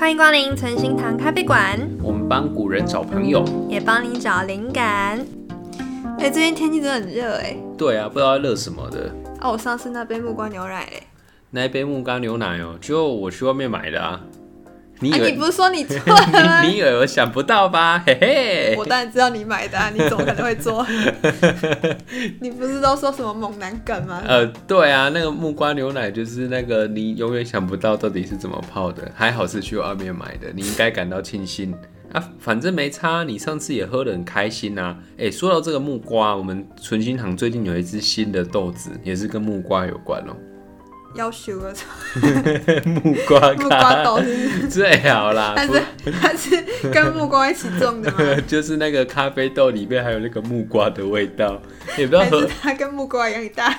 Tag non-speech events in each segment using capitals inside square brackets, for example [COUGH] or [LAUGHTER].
欢迎光临存心堂咖啡馆。我们帮古人找朋友，也帮你找灵感。哎、欸，最近天气真的很热哎。对啊，不知道热什么的。哦，我上次那杯木瓜牛奶哎。那一杯木瓜牛奶哦，就我去外面买的啊。你以为、啊、你不是说你做的吗？[LAUGHS] 你以为我想不到吧？嘿嘿，我当然知道你买的、啊，你怎么可能会做？[LAUGHS] 你不是都说什么猛男梗吗？呃，对啊，那个木瓜牛奶就是那个你永远想不到到底是怎么泡的，还好是去外面买的，你应该感到庆幸啊。反正没差，你上次也喝得很开心啊。哎、欸，说到这个木瓜，我们存心堂最近有一支新的豆子，也是跟木瓜有关哦。要修了，[LAUGHS] [LAUGHS] 木瓜木瓜豆是最好啦。它是它是跟木瓜一起种的吗？[LAUGHS] 就是那个咖啡豆里面还有那个木瓜的味道，也不知道喝它跟木瓜一样大，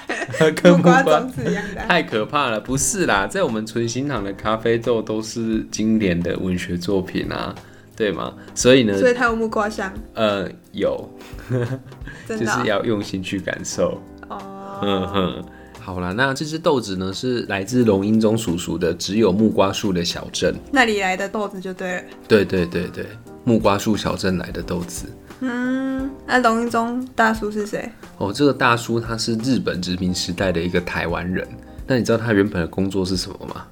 跟木瓜种子一样大，太可怕了。不是啦，在我们存心堂的咖啡豆都是经典的文学作品啊，对吗？所以呢，所以它有木瓜香。呃，有，就是要用心去感受。哦，嗯哼。好了，那这只豆子呢，是来自龙瑛宗叔叔的只有木瓜树的小镇。那里来的豆子就对了。对对对对，木瓜树小镇来的豆子。嗯，那龙瑛宗大叔是谁？哦，这个大叔他是日本殖民时代的一个台湾人。那你知道他原本的工作是什么吗？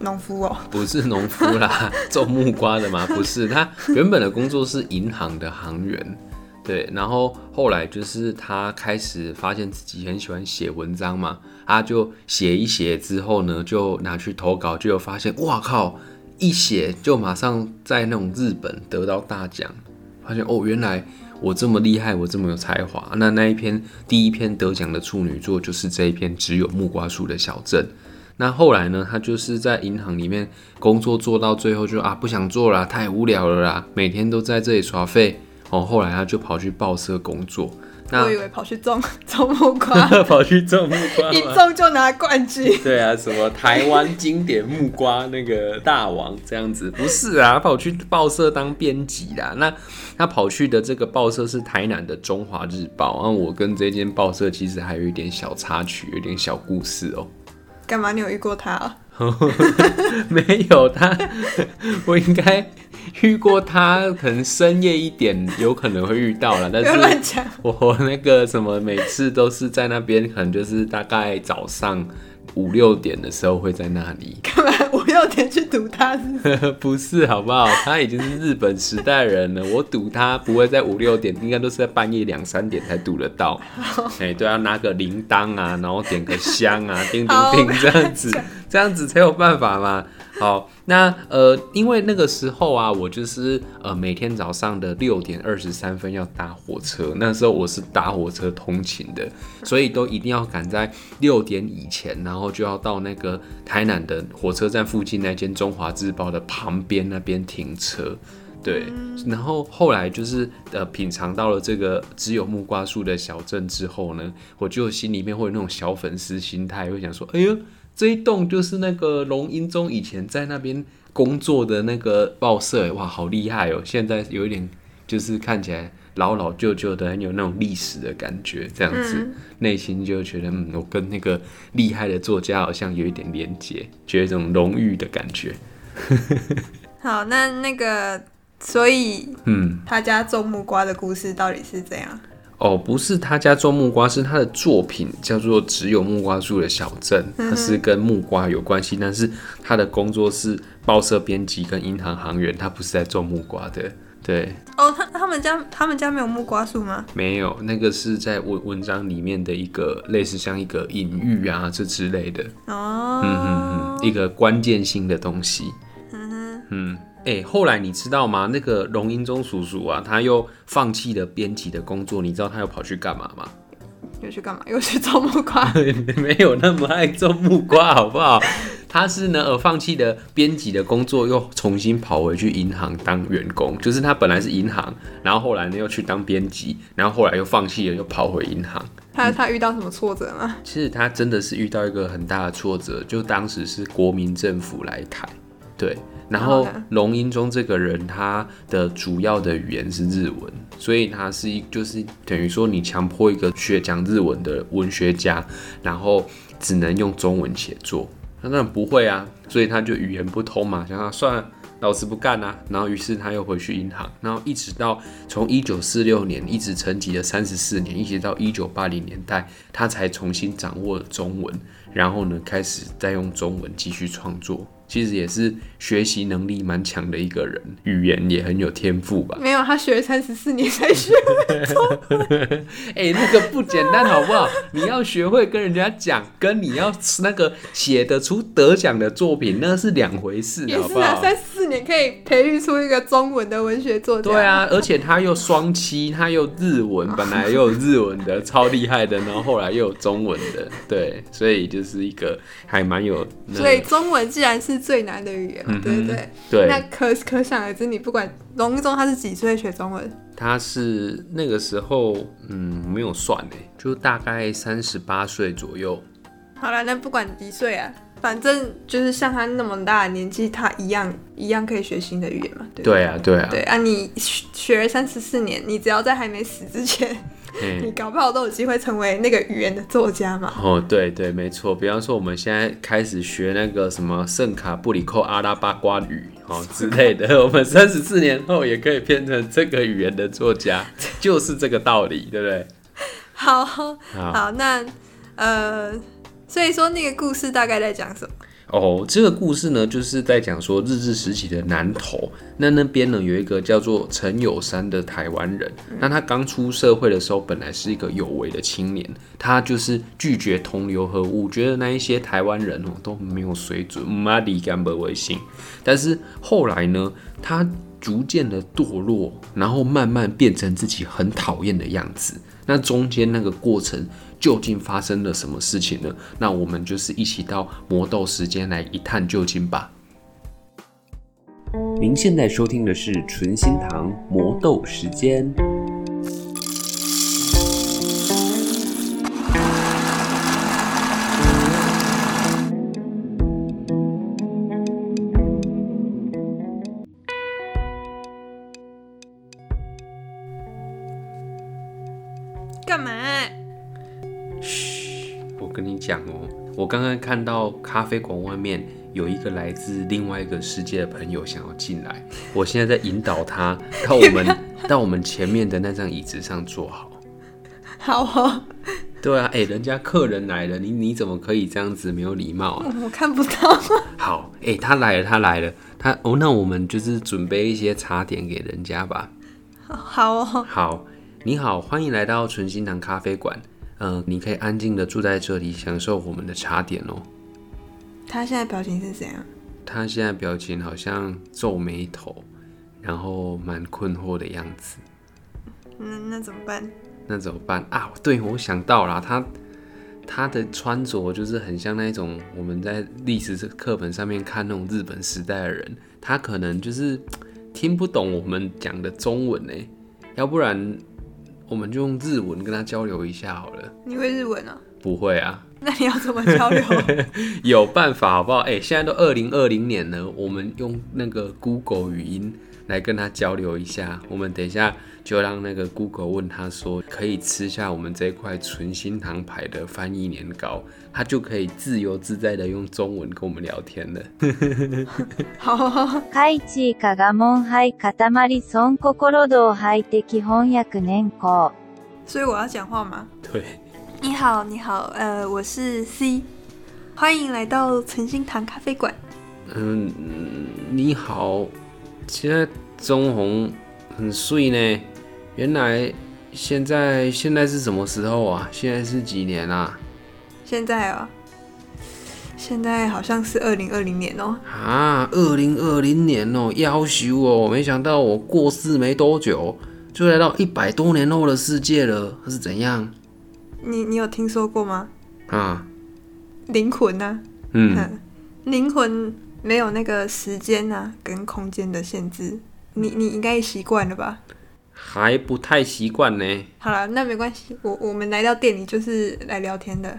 农夫哦。不是农夫啦，[LAUGHS] 种木瓜的吗？不是，他原本的工作是银行的行员。对，然后后来就是他开始发现自己很喜欢写文章嘛，他就写一写之后呢，就拿去投稿，就有发现，哇靠，一写就马上在那种日本得到大奖，发现哦，原来我这么厉害，我这么有才华。那那一篇第一篇得奖的处女作就是这一篇只有木瓜树的小镇。那后来呢，他就是在银行里面工作做到最后就啊不想做了，太无聊了啦，每天都在这里耍废。哦，后来他就跑去报社工作。那我以为跑去种 [LAUGHS] 种木瓜，[LAUGHS] 跑去种木瓜，一种就拿冠军。对啊，什么台湾经典木瓜那个大王这样子？不是啊，他跑去报社当编辑啦。那他跑去的这个报社是台南的《中华日报》。那我跟这间报社其实还有一点小插曲，有点小故事哦。干嘛？你有遇过他啊？[LAUGHS] 没有他，我应该。[LAUGHS] 遇过他，可能深夜一点有可能会遇到了，[LAUGHS] 但是我那个什么，每次都是在那边，可能就是大概早上五六点的时候会在那里。[LAUGHS] 干嘛五六点去堵他是是？不是，好不好？他已经是日本时代人了，我堵他不会在五六点，应该都是在半夜两三点才堵得到。哎、欸，对啊，拿个铃铛啊，然后点个香啊，叮叮叮这样子，这样子才有办法嘛。好，那呃，因为那个时候啊，我就是呃每天早上的六点二十三分要搭火车，那时候我是搭火车通勤的，所以都一定要赶在六点以前，然后就要到那个台南的火车站附近那间中华日报的旁边那边停车，对，然后后来就是呃品尝到了这个只有木瓜树的小镇之后呢，我就心里面会有那种小粉丝心态，会想说，哎呦。这一栋就是那个龙英宗以前在那边工作的那个报社，哇，好厉害哦！现在有一点就是看起来老老旧旧的，很有那种历史的感觉，这样子，嗯、内心就觉得，嗯，我跟那个厉害的作家好像有一点连结，觉得一种荣誉的感觉。[LAUGHS] 好，那那个，所以，嗯，他家种木瓜的故事到底是怎样？哦，不是他家种木瓜，是他的作品叫做《只有木瓜树的小镇》，它是跟木瓜有关系，但是他的工作是报社编辑跟银行行员，他不是在种木瓜的。对，哦，他他们家他们家没有木瓜树吗？没有，那个是在文文章里面的一个类似像一个隐喻啊这之类的。哦，嗯嗯嗯，一个关键性的东西。嗯哼，嗯。哎、欸，后来你知道吗？那个龙英忠叔叔啊，他又放弃了编辑的工作，你知道他又跑去干嘛吗？又去干嘛？又去种木瓜？[LAUGHS] 没有那么爱种木瓜，好不好？他是呢，呃，放弃了编辑的工作，又重新跑回去银行当员工。就是他本来是银行，然后后来呢又去当编辑，然后后来又放弃了，又跑回银行。他他遇到什么挫折吗？其实他真的是遇到一个很大的挫折，就当时是国民政府来台，对。然后龙英中这个人，他的主要的语言是日文，所以他是一就是等于说你强迫一个学讲日文的文学家，然后只能用中文写作，他当然不会啊，所以他就语言不通嘛，想想算了。老子不干啦、啊，然后于是他又回去银行，然后一直到从一九四六年一直沉寂了三十四年，一直到一九八零年代，他才重新掌握了中文，然后呢，开始再用中文继续创作。其实也是学习能力蛮强的一个人，语言也很有天赋吧？没有，他学了三十四年才学会中文。[LAUGHS] 哎、欸，那个不简单，好不好？你要学会跟人家讲，跟你要那个写得出得奖的作品，那是两回事，好不好？三十四年可以培育出一个中文的文学作家。对啊，而且他又双栖，他又日文，[LAUGHS] 本来又有日文的，超厉害的，然后后来又有中文的，对，所以就是一个还蛮有。所以中文既然是。最难的语言嘛，对不对？对，那可可想而知，你不管龙一中他是几岁学中文？他是那个时候，嗯，没有算呢，就大概三十八岁左右。好了，那不管几岁啊，反正就是像他那么大的年纪，他一样一样可以学新的语言嘛。对，对啊，对啊，对啊，你学了三十四年，你只要在还没死之前。你搞不好都有机会成为那个语言的作家嘛？哦，对对，没错。比方说，我们现在开始学那个什么圣卡布里寇阿拉巴瓜语哦 [LAUGHS] 之类的，[LAUGHS] 我们三十四年后也可以变成这个语言的作家，[LAUGHS] 就是这个道理，对不对？好好，好，那呃，所以说那个故事大概在讲什么？哦，这个故事呢，就是在讲说日治时期的南投，那那边呢有一个叫做陈友山的台湾人，那他刚出社会的时候，本来是一个有为的青年，他就是拒绝同流合污，觉得那一些台湾人哦都没有水准，妈的干不为信。但是后来呢，他逐渐的堕落，然后慢慢变成自己很讨厌的样子。那中间那个过程。究竟发生了什么事情呢？那我们就是一起到魔豆时间来一探究竟吧。您现在收听的是纯心堂魔豆时间。刚刚看到咖啡馆外面有一个来自另外一个世界的朋友想要进来，我现在在引导他到我们 [LAUGHS] 到我们前面的那张椅子上坐好。好哦。对啊，哎、欸，人家客人来了，你你怎么可以这样子没有礼貌啊？我看不到。好，哎、欸，他来了，他来了，他哦，那我们就是准备一些茶点给人家吧。好哦。好，你好，欢迎来到纯心堂咖啡馆。嗯、呃，你可以安静的住在这里，享受我们的茶点哦。他现在表情是怎样？他现在表情好像皱眉头，然后蛮困惑的样子。那那怎么办？那怎么办啊？对，我想到了，他他的穿着就是很像那种我们在历史课本上面看那种日本时代的人，他可能就是听不懂我们讲的中文呢，要不然。我们就用日文跟他交流一下好了。你会日文啊？不会啊。那你要怎么交流？[LAUGHS] 有办法好不好？哎、欸，现在都二零二零年了，我们用那个 Google 语音来跟他交流一下。我们等一下就让那个 Google 问他说，可以吃下我们这块纯心堂牌的翻译年糕，他就可以自由自在的用中文跟我们聊天了。好。所以我要讲话吗？对。你好，你好，呃，我是 C，欢迎来到纯心堂咖啡馆。嗯，你好，现在中红很碎呢。原来现在现在是什么时候啊？现在是几年啊？现在啊、喔，现在好像是二零二零年哦、喔。啊，二零二零年哦、喔，夭寿哦，没想到我过世没多久，就来到一百多年后的世界了，是怎样？你你有听说过吗？啊，灵魂呢、啊？嗯，[LAUGHS] 灵魂没有那个时间啊跟空间的限制，你你应该习惯了吧？还不太习惯呢。好了，那没关系，我我们来到店里就是来聊天的。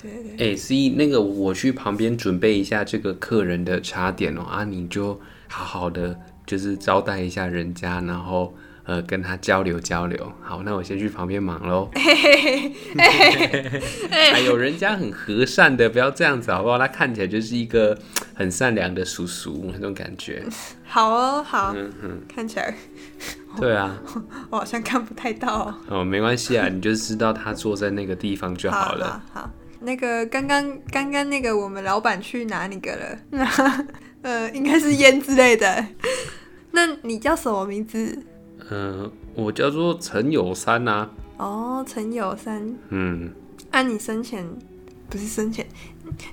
对对。哎、欸，所以那个我去旁边准备一下这个客人的茶点哦、喔，啊，你就好好的就是招待一下人家，然后。呃跟他交流交流。好，那我先去旁边忙喽。[LAUGHS] 还有人家很和善的，不要这样子好不好？他看起来就是一个很善良的叔叔那种感觉。[LAUGHS] 好哦，好，看起来。对啊，我好像看不太到。哦，没关系啊，你就知道他坐在那个地方就好了。好，好，好，那个刚刚刚刚那个我们老板去哪里个了？[LAUGHS] 呃，应该是烟之类的。那你叫什么名字？嗯、呃，我叫做陈友山呐、啊。哦，陈友山。嗯。按、啊、你生前不是生前，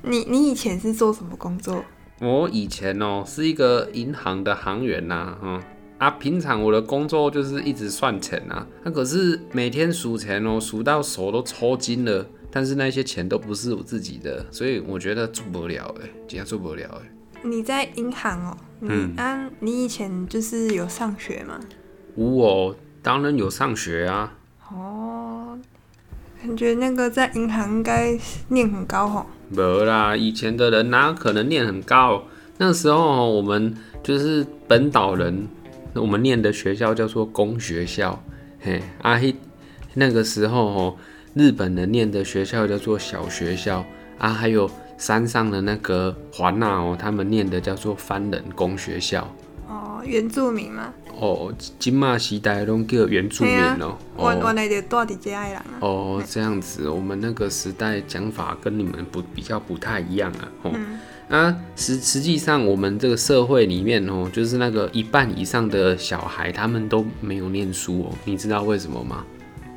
你你以前是做什么工作？我以前哦是一个银行的行员呐、啊，嗯。啊，平常我的工作就是一直算钱啊，那可是每天数钱哦，数到手都抽筋了。但是那些钱都不是我自己的，所以我觉得做不了哎，这样做不了哎。你在银行哦，嗯啊，你以前就是有上学吗？我当然有上学啊。哦，感觉那个在银行应该念很高哦。没啦，以前的人哪可能念很高？那时候我们就是本岛人。我们念的学校叫做公学校，嘿，啊嘿，那个时候哦，日本人念的学校叫做小学校，啊，还有山上的那个环那哦，他们念的叫做番人公学校。哦，原住民吗？哦，金马时代都叫原住民哦。我我那里住在这里啊。哦，这样子，我们那个时代讲法跟你们不比较不太一样啊。哦。嗯啊，实实际上，我们这个社会里面哦，就是那个一半以上的小孩，他们都没有念书哦。你知道为什么吗？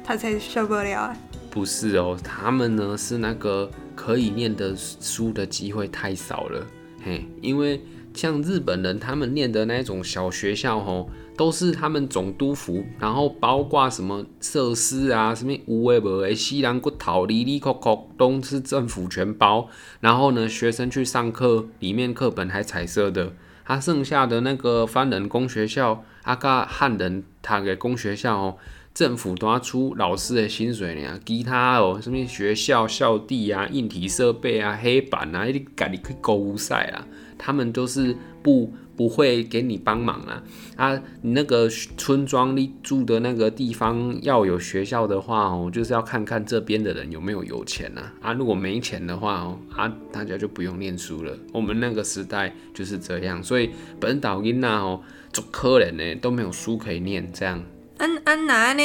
他才受不了啊。不是哦，他们呢是那个可以念的书的机会太少了。嘿，因为像日本人他们念的那种小学校吼。都是他们总督府，然后包括什么设施啊，什么有的没的，西洋骨头、里里扣扣，都是政府全包。然后呢，学生去上课，里面课本还彩色的。他、剩下的那个番人公学校，阿个汉人他给公学校哦，政府都要出老师的薪水呢，其他哦，什么学校校地啊、硬体设备啊、黑板啊，你赶紧去购物赛啊，他们都是不。不会给你帮忙啊！啊，你那个村庄里住的那个地方要有学校的话哦，就是要看看这边的人有没有有钱啊。啊，如果没钱的话哦，啊，大家就不用念书了。我们那个时代就是这样，所以本岛囡仔哦，做可怜呢都没有书可以念。这样，安安哪呢？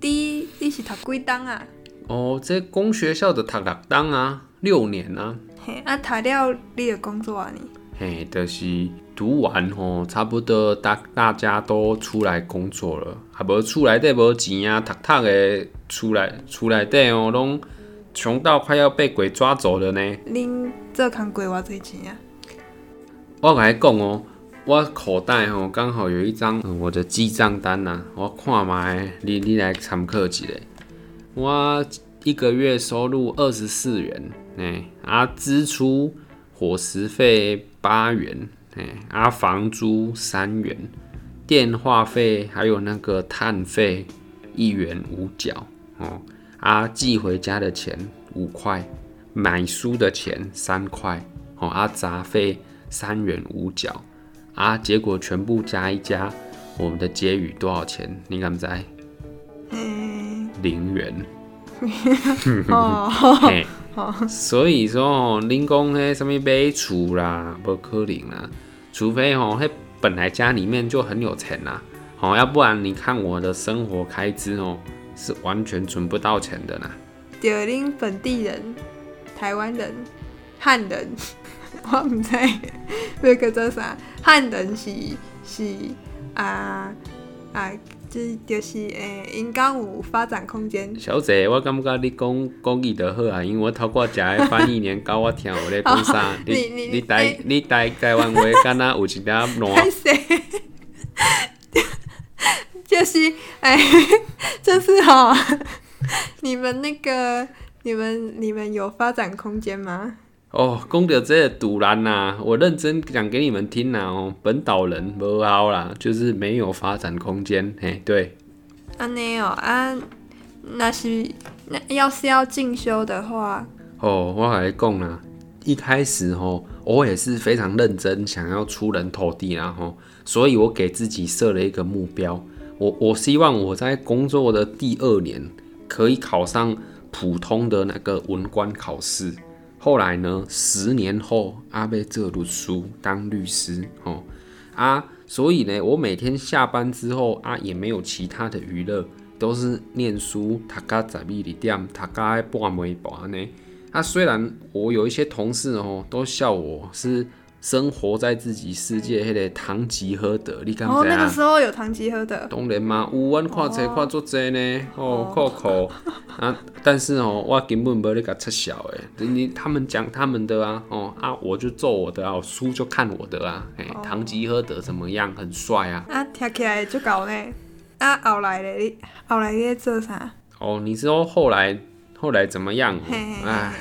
你你是读几档啊？哦，这公学校的读六档啊，六年啊。嘿，啊，读了你的工作啊？你嘿，就是。读完吼，差不多大大家都出来工作了，啊无厝内底无钱啊，读读的厝内厝内底哦，拢穷到快要被鬼抓走了呢。恁做工过偌济钱啊？我甲你讲哦，我口袋吼刚好有一张我的记账单呐，我看卖，你你来参考一下。我一个月收入二十四元，哎，啊，支出伙食费八元。哎，啊，房租三元，电话费还有那个碳费一元五角哦，啊，寄回家的钱五块，买书的钱三块哦，啊，杂费三元五角，啊，结果全部加一加，我们的结余多少钱？你敢猜？嗯，零元。[LAUGHS] 哦，[LAUGHS] 嘿，所以说吼，恁讲迄什么买厝啦，不可能啦，除非吼，迄本来家里面就很有钱啦，好，要不然你看我的生活开支哦，是完全存不到钱的啦。就恁本地人、台湾人、汉人，我唔知那个做啥，汉人是是啊啊。这就是诶，应该有发展空间。小姐，我感觉你讲讲语就好啊，因为我透过食个翻译年糕，我听有咧讲啥，[LAUGHS] 你你你台你台台湾话 [LAUGHS] 敢若有一点烂。就是哎，就是哈，[LAUGHS] 你们那个，你们你们有发展空间吗？哦，讲到这个赌烂呐，我认真讲给你们听呐哦，本岛人无好啦，就是没有发展空间，嘿，对。安尼哦，啊，那是那要是要进修的话，哦，我跟你讲啦，一开始哦，我也是非常认真想要出人头地啦吼，所以我给自己设了一个目标，我我希望我在工作的第二年可以考上普通的那个文官考试。后来呢，十年后阿被这律师当律师哦啊，所以呢，我每天下班之后啊也没有其他的娱乐，都是念书，读到十二点，读到半暝半呢。啊，虽然我有一些同事哦都笑我是。生活在自己世界，迄个堂吉诃德，你敢知啊？哦，那个时候有堂吉诃德。当然嘛，有阮看册看足济呢，哦，酷酷 [LAUGHS] 啊！但是哦，我根本无咧甲撤销诶，你他们讲他们的啊，哦啊，我就做我的啊，我书就看我的啊，哎、哦，堂吉诃德怎么样？很帅啊！啊，听起来就搞呢。啊，后来咧，你后来你在做啥？哦，你说后来后来怎么样？哎。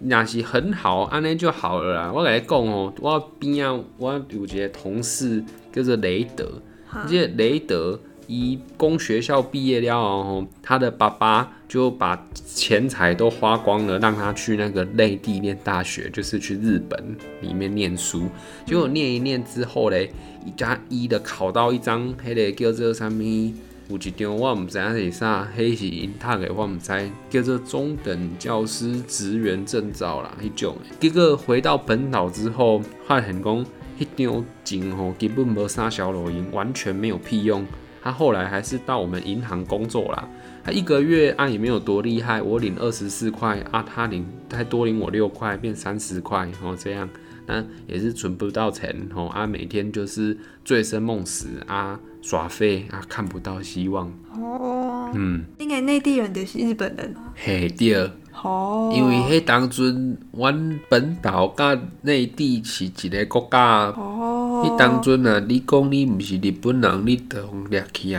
那是很好，安尼就好了啦。我跟你讲哦，我边啊，我有一个同事叫做雷德，这个雷德一工学校毕业了哦，他的爸爸就把钱财都花光了，让他去那个内地念大学，就是去日本里面念书。结果念一念之后嘞，一加一的考到一张，迄个叫做啥物？有一张我唔知影是啥，迄是因读的，我唔知，叫做中等教师职员证照啦，迄种。结果回到本岛之后，发现讲迄张证吼根本无啥小路用，完全没有屁用。他后来还是到我们银行工作啦，他一个月啊也没有多厉害，我领二十四块啊，他领他多领我六块，变三十块哦这样。那也是存不到钱吼啊，每天就是醉生梦死啊，耍废啊，看不到希望。哦，嗯，应该内地人就是日本人啊。嘿，对。哦。因为迄当阵，阮本岛甲内地是一个国家。哦。迄当阵啊，你讲你毋是日本人，你就掠去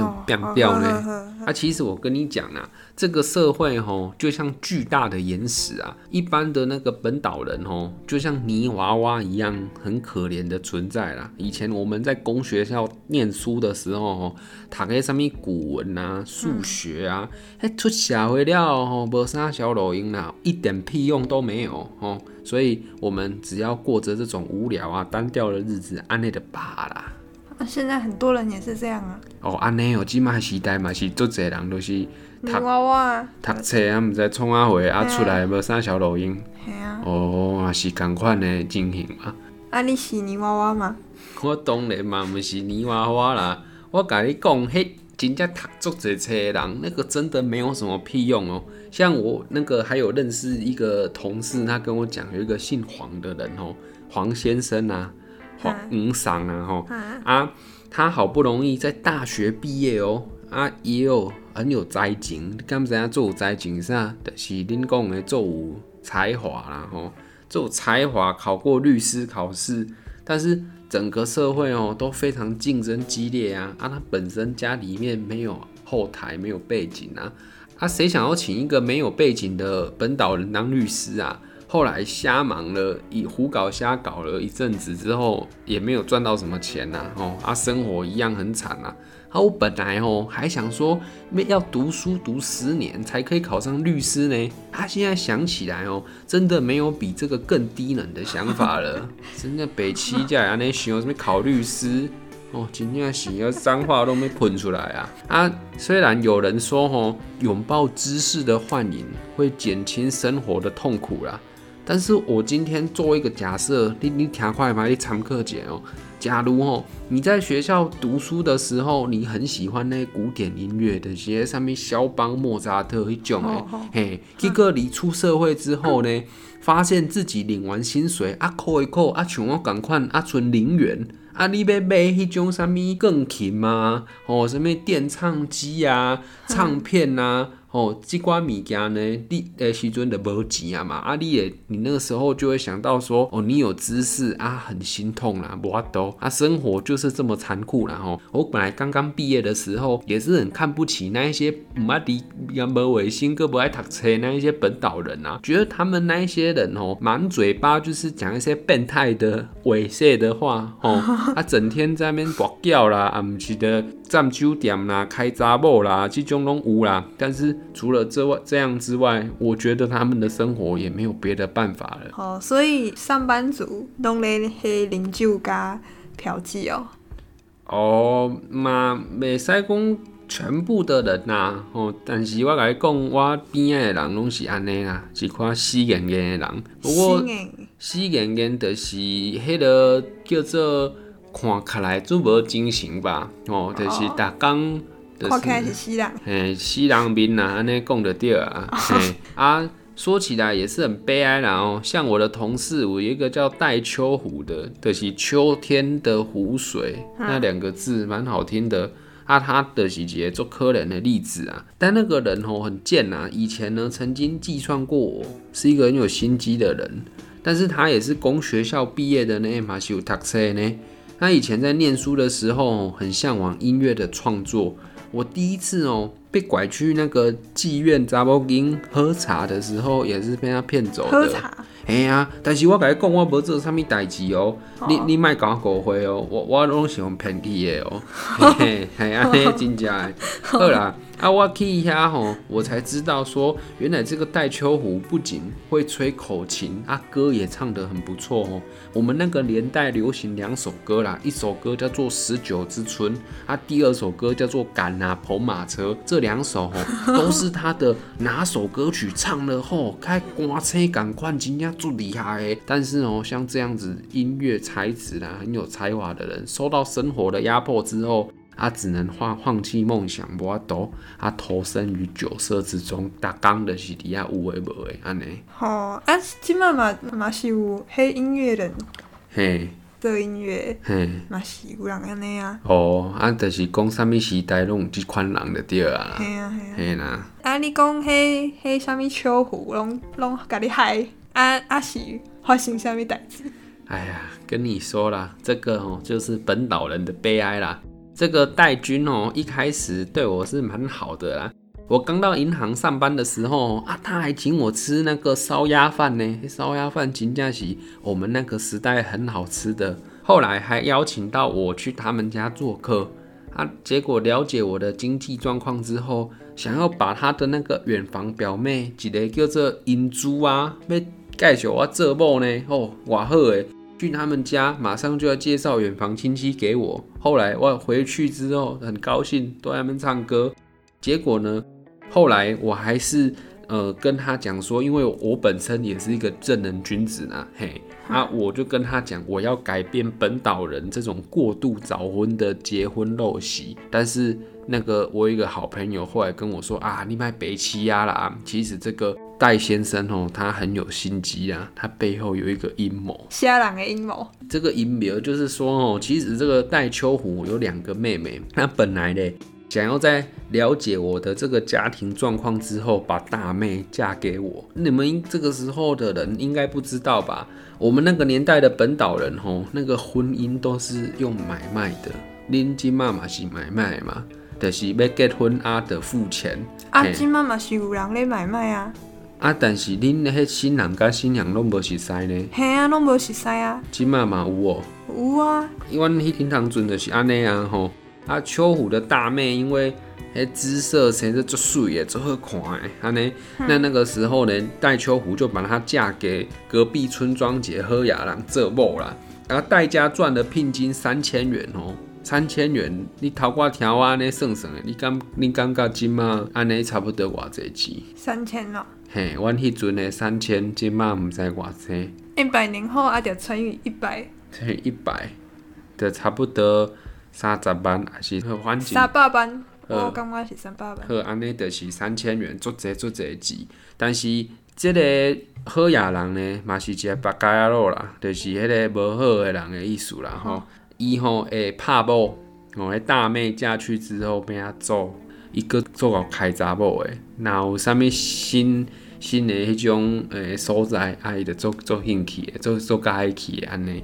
安尼。变掉呢？啊，其实我跟你讲啊，这个社会吼，就像巨大的岩石啊，一般的那个本岛人吼，就像泥娃娃一样，很可怜的存在啦。以前我们在公学校念书的时候吼，读个什么古文啊、数学啊，嗯、出社会了吼，无啥小路用啦，一点屁用都没有吼。所以，我们只要过着这种无聊啊、单调的日子，安内的罢啦。现在很多人也是这样啊。哦，安尼哦，即卖时代嘛是足侪人都是读娃娃，读册啊，毋知创啊会啊出来无啥小路用。系啊。哦，也是共款的情形嘛。啊，你是泥娃娃吗？我当然嘛，毋是泥娃娃啦。我甲你讲，迄真正读足侪册的人，那个真的没有什么屁用哦。像我那个还有认识一个同事，他跟我讲，有一个姓黄的人哦，黄先生啊。黄桑啊，吼啊，他好不容易在大学毕业哦，啊，也有很有才情，你敢知影做有才情啥？就是恁讲的做有才华啦，吼，做有才华考过律师考试，但是整个社会哦都非常竞争激烈啊，啊，他本身家里面没有后台，没有背景啊，啊，谁想要请一个没有背景的本岛人当律师啊？后来瞎忙了，以胡搞瞎搞了一阵子之后，也没有赚到什么钱呐，哦，啊，生活一样很惨呐。啊，我本来哦还想说，要读书读十年才可以考上律师呢。他现在想起来哦，真的没有比这个更低能的想法了。[LAUGHS] 真的北七家啊，那想什么考律师哦，真正是要脏话都没喷出来啊。啊，虽然有人说哦，拥抱知识的幻影会减轻生活的痛苦啦。但是我今天做一个假设，你你听快吗？你参考解哦。假如哦，你在学校读书的时候，你很喜欢那古典音乐的，些上面肖邦、莫扎特一种诶，嘿，结果你出社会之后呢，发现自己领完薪水啊，扣一扣啊，像我赶快啊，存零元啊，你要买迄种什么钢琴啊？哦，什么电唱机啊，唱片啊。哦，这寡物件呢，你诶时阵就无钱啊嘛，啊你也你那个时候就会想到说，哦，你有知识啊，很心痛啦，无法度啊，生活就是这么残酷啦吼。我本来刚刚毕业的时候，也是很看不起那一些唔爱理也无卫星，个不爱读册那一些本岛人啊，觉得他们那一些人哦，满嘴巴就是讲一些变态的猥亵的话，哦，[LAUGHS] 啊，整天在那边跋筊啦，啊，唔是的，占酒店啦，开查某啦，这种拢有啦，但是。除了这外这样之外，我觉得他们的生活也没有别的办法了。哦，所以上班族拢咧喝饮酒加嫖妓哦。哦，嘛袂使讲全部的人呐、啊，哦，但是我甲你讲，我边仔的人拢是安尼啦，一款死硬硬的人。不过死硬硬就是迄个叫做看起来最无精神吧，哦，就是逐工，看起来是死人，嘿，西人面呐，安尼讲就对啊，嘿啊。说起来也是很悲哀啦哦，像我的同事，我有一个叫戴秋湖的，就是秋天的湖水，嗯、那两个字蛮好听的啊。他的是一个做科人的例子啊，但那个人哦很贱呐，以前呢曾经计算过我是一个很有心机的人，但是他也是工学校毕业的呢，嘛是有读册呢。他以前在念书的时候很向往音乐的创作。我第一次哦被拐去那个妓院查某囝喝茶的时候，也是被他骗走的。喝茶？哎呀，但是我跟你讲，我无做啥物代志哦。你你莫讲我误会哦，我我拢是用骗去的哦。嘿 [LAUGHS] 嘿，系安尼真正的。[LAUGHS] 好啦。啊，我去一下吼，我才知道说，原来这个戴秋湖不仅会吹口琴，啊，歌也唱得很不错哦。我们那个年代流行两首歌啦，一首歌叫做《十九之春》，啊，第二首歌叫做《赶啊跑马车》，这两首吼都是他的拿手歌曲唱了后开刮车赶快人家最厉害诶。但是哦，像这样子音乐才子啦，很有才华的人，受到生活的压迫之后。他、啊、只能放放弃梦想，无法度，他投身于酒色之中，打工的是底下有诶无诶安尼。吼、哦，啊，即嘛嘛嘛是有黑音乐人，嘿，做音乐，嘿，嘛是有人安尼啊。哦，啊，就是讲啥物时代拢有即款人就对啊。嘿啊嘿啊。嘿啦。啊，你讲迄迄啥物秋湖，拢拢甲你害，啊啊是发生啥物代志？哎呀，跟你说啦，这个哦，就是本岛人的悲哀啦。这个戴军哦，一开始对我是蛮好的啦。我刚到银行上班的时候啊，他还请我吃那个烧鸭饭呢。烧鸭饭真的是我们那个时代很好吃的。后来还邀请到我去他们家做客啊。结果了解我的经济状况之后，想要把他的那个远房表妹，一个叫做英珠啊，要介绍我做某呢。哦，哇好诶。去他们家，马上就要介绍远房亲戚给我。后来我回去之后，很高兴，都在那边唱歌。结果呢，后来我还是呃跟他讲说，因为我本身也是一个正人君子呢，嘿，啊，我就跟他讲，我要改变本岛人这种过度早婚的结婚陋习。但是那个我有一个好朋友后来跟我说啊，你买北七呀啦，其实这个。戴先生哦，他很有心机啊，他背后有一个阴谋，瞎人的阴谋。这个阴谋就是说哦，其实这个戴秋湖有两个妹妹，那本来呢想要在了解我的这个家庭状况之后，把大妹嫁给我。你们这个时候的人应该不知道吧？我们那个年代的本岛人吼，那个婚姻都是用买卖的，恁金妈妈是买卖嘛，就是要结婚啊得付钱。啊，金妈妈是有人咧买卖啊。啊！但是恁迄新郎甲新娘拢无熟识呢？嘿啊，拢无熟识啊！金妈妈有哦，有啊。因为迄天堂阵就是安尼啊吼。啊，秋湖的大妹因为迄姿色生得足水诶，足好看诶，安尼。那那个时候呢，戴秋湖就把她嫁给隔壁村庄一个好野人做某啦。啊，戴家赚的聘金三千元哦，三千元，你头挂条啊，安尼算算诶，你感你感觉即马安尼差不多偌济钱？三千哦。嘿，阮迄阵的三千，即马毋知偌济。一百年后啊，就乘以一百。乘以一百，就差不多三十万，还是反正。三百万，我感觉是三百万。好，安尼就是三千元，足济足济钱。但是，即个好野人呢，嘛是一个白家路啦，就是迄个无好诶人诶意思啦，吼。伊吼会拍某，吼，迄大妹嫁去之后变啊做。伊个做到开查某诶，若有啥物新新诶迄种诶所在，啊伊着做做兴趣诶，做做家己诶安尼。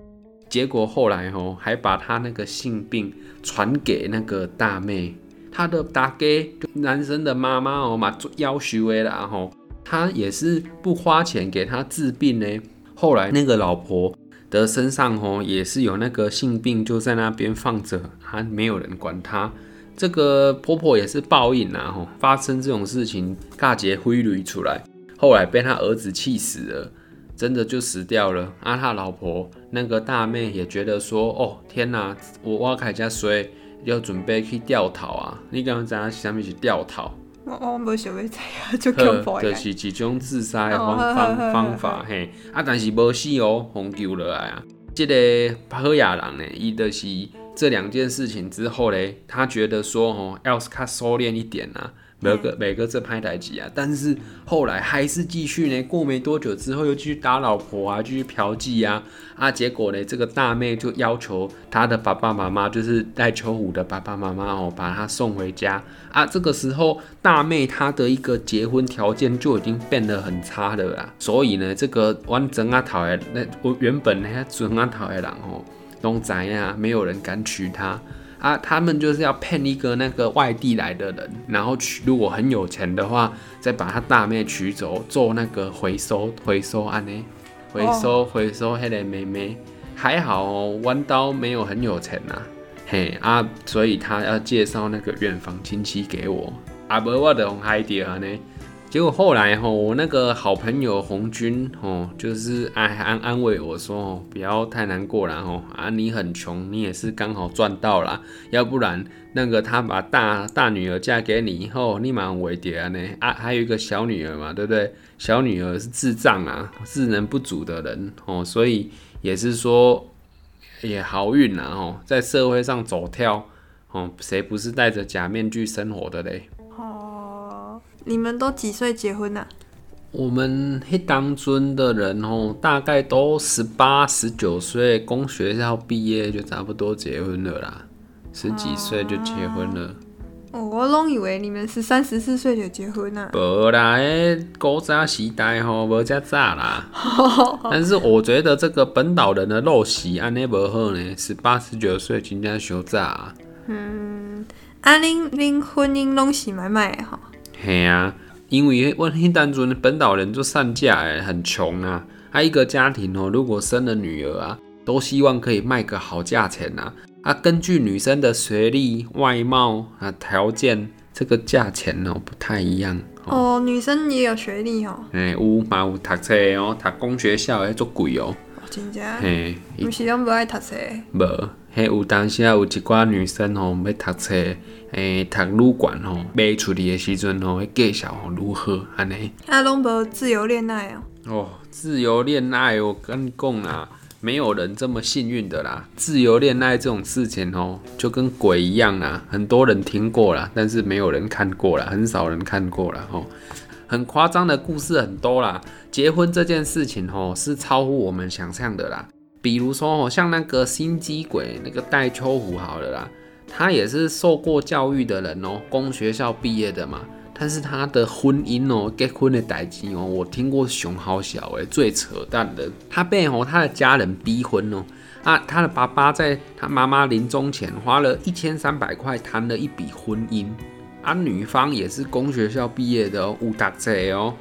结果后来吼，还把他那个性病传给那个大妹，他的大哥男生的妈妈哦嘛做夭寿诶啦吼，他也是不花钱给他治病呢。后来那个老婆的身上吼也是有那个性病，就在那边放着，还没有人管他。这个婆婆也是报应啊！吼，发生这种事情，嫁接挥驴出来，后来被他儿子气死了。真的就死掉了。啊，他老婆那个大妹也觉得说，哦天哪，我挖开家水，要准备去钓桃啊！你刚刚讲什么是钓桃？我我没想要知啊，就恐怖就是一种自杀的方方方法嘿。啊，但是无死哦，红救了来啊。这个好野人呢，伊就是这两件事情之后呢，他觉得说哦，要是他收敛一点啊。每个每个这拍台机啊，但是后来还是继续呢。过没多久之后，又继续打老婆啊，继续嫖妓啊啊！结果呢，这个大妹就要求她的爸爸妈妈，就是赖秋虎的爸爸妈妈哦，把她送回家啊。这个时候，大妹她的一个结婚条件就已经变得很差了啦。所以呢，这个完整啊讨的那我原本呢，准啊讨的人哦，拢知啊，没有人敢娶她。啊，他们就是要骗一个那个外地来的人，然后娶，如果很有钱的话，再把他大妹娶走，做那个回收回收案呢，回收回收那个妹妹，还好哦，弯刀没有很有钱呐、啊，嘿啊，所以他要介绍那个远房亲戚给我，啊不，我的红海底啊呢。结果后来吼，我那个好朋友红军吼，就是安安安慰我说哦，不要太难过了吼啊，你很穷，你也是刚好赚到了，要不然那个他把大大女儿嫁给你以后，你蛮为点呢啊，还有一个小女儿嘛，对不对？小女儿是智障啊，智能不足的人哦，所以也是说也好运呐哦，在社会上走跳哦，谁不是戴着假面具生活的嘞？你们都几岁结婚呐、啊？我们黑当尊的人哦，大概都十八、十九岁，工学校毕业就差不多结婚了啦，十几岁就结婚了。哦，我拢以为你们十三、十四岁就结婚了。无啦，诶，古早时代吼，无遮早啦。[LAUGHS] 但是我觉得这个本岛人的陋习安尼无好呢，十八、十九岁真正小早。嗯，啊，恁恁婚姻拢是买卖的吼。嘿啊，因为我很单纯，本岛人就上嫁诶，很穷啊。啊、一个家庭哦，如果生了女儿啊，都希望可以卖个好价钱啊。啊，根据女生的学历、外貌啊条件，这个价钱哦不太一样。哦，哦女生也有学历哦。哎，有嘛有读册哦，读公学校诶，足贵哦。真正。嘿，不是拢不爱读册。无，嘿有当时啊有一寡女生哦要读册。诶，读旅馆吼，卖出去的时阵吼，会介绍吼如何安尼？啊，拢无自由恋爱哦。哦，自由恋爱，我跟你讲啦，没有人这么幸运的啦。自由恋爱这种事情哦，就跟鬼一样啦。很多人听过啦，但是没有人看过啦，很少人看过啦。吼。很夸张的故事很多啦。结婚这件事情吼，是超乎我们想象的啦。比如说哦，像那个心机鬼那个戴秋虎好了啦。他也是受过教育的人哦，公学校毕业的嘛。但是他的婚姻哦，结婚的代志哦，我听过熊好小诶，最扯淡的，他被哦他的家人逼婚哦。啊，他的爸爸在他妈妈临终前花了一千三百块谈了一笔婚姻。啊，女方也是公学校毕业的哦，有读册哦，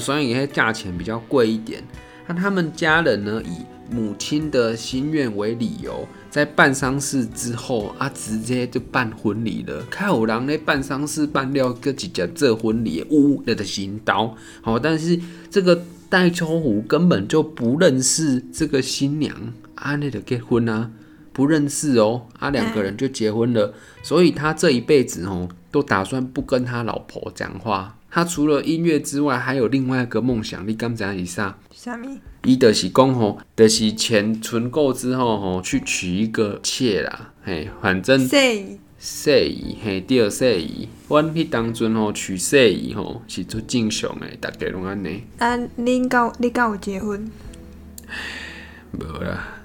所以也价钱比较贵一点。那他们家人呢，以母亲的心愿为理由。在办丧事之后啊，直接就办婚礼了。看有人咧办丧事办了个几家这婚礼，呜的的行刀。好，但是这个戴秋虎根本就不认识这个新娘啊，那的结婚啊，不认识哦，啊两个人就结婚了。所以他这一辈子哦，都打算不跟他老婆讲话。他除了音乐之外，还有另外一个梦想。你敢知是啥？伊就是讲吼，就是钱存够之后吼，去娶一个妾啦。嘿，反正说伊说伊，嘿，第二谢姨，阮迄当阵吼娶说伊吼是做正常诶，逐家拢安尼。啊，恁敢你敢有结婚？无啦，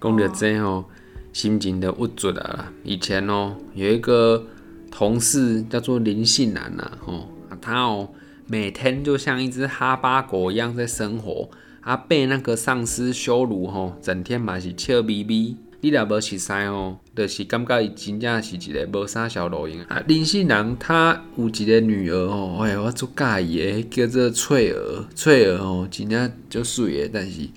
讲着这吼，心情都郁卒啦。以前哦，有一个同事叫做林信男呐，吼。他哦，每天就像一只哈巴狗一样在生活，啊，被那个上司羞辱吼，整天嘛是笑眯眯。你若无熟悉吼，就是感觉伊真正是一个无啥小路用啊。林姓人他有一个女儿吼，哎，我足介意诶，叫做翠儿，翠儿吼，真正足水诶，但是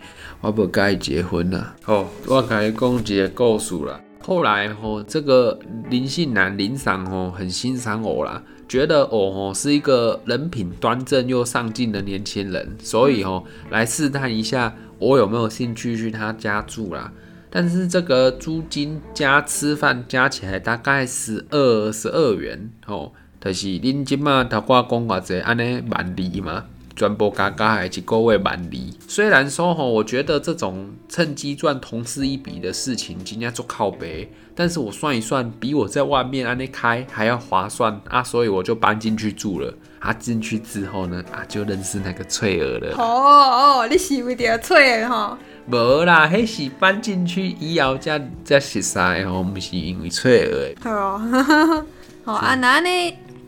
我无介意结婚啦。哦，我甲伊讲一个故事啦。后来吼，这个林姓男林桑吼很欣赏我啦。觉得哦是一个人品端正又上进的年轻人，所以哦来试探一下我有没有兴趣去他家住啦。但是这个租金加吃饭加起来大概是二十二元哦，就是恁今嘛头我讲偌济安尼万二嘛。全部加加还一个月万二。虽然说吼，我觉得这种趁机赚同事一笔的事情，真正做靠背，但是我算一算，比我在外面安尼开还要划算啊，所以我就搬进去住了。啊，进去之后呢，啊，就认识那个翠儿了。哦哦，你是为着翠儿吼？无啦，迄是搬进去以后才才熟悉的吼，不是因为翠儿。哦，[LAUGHS] 好啊，那呢？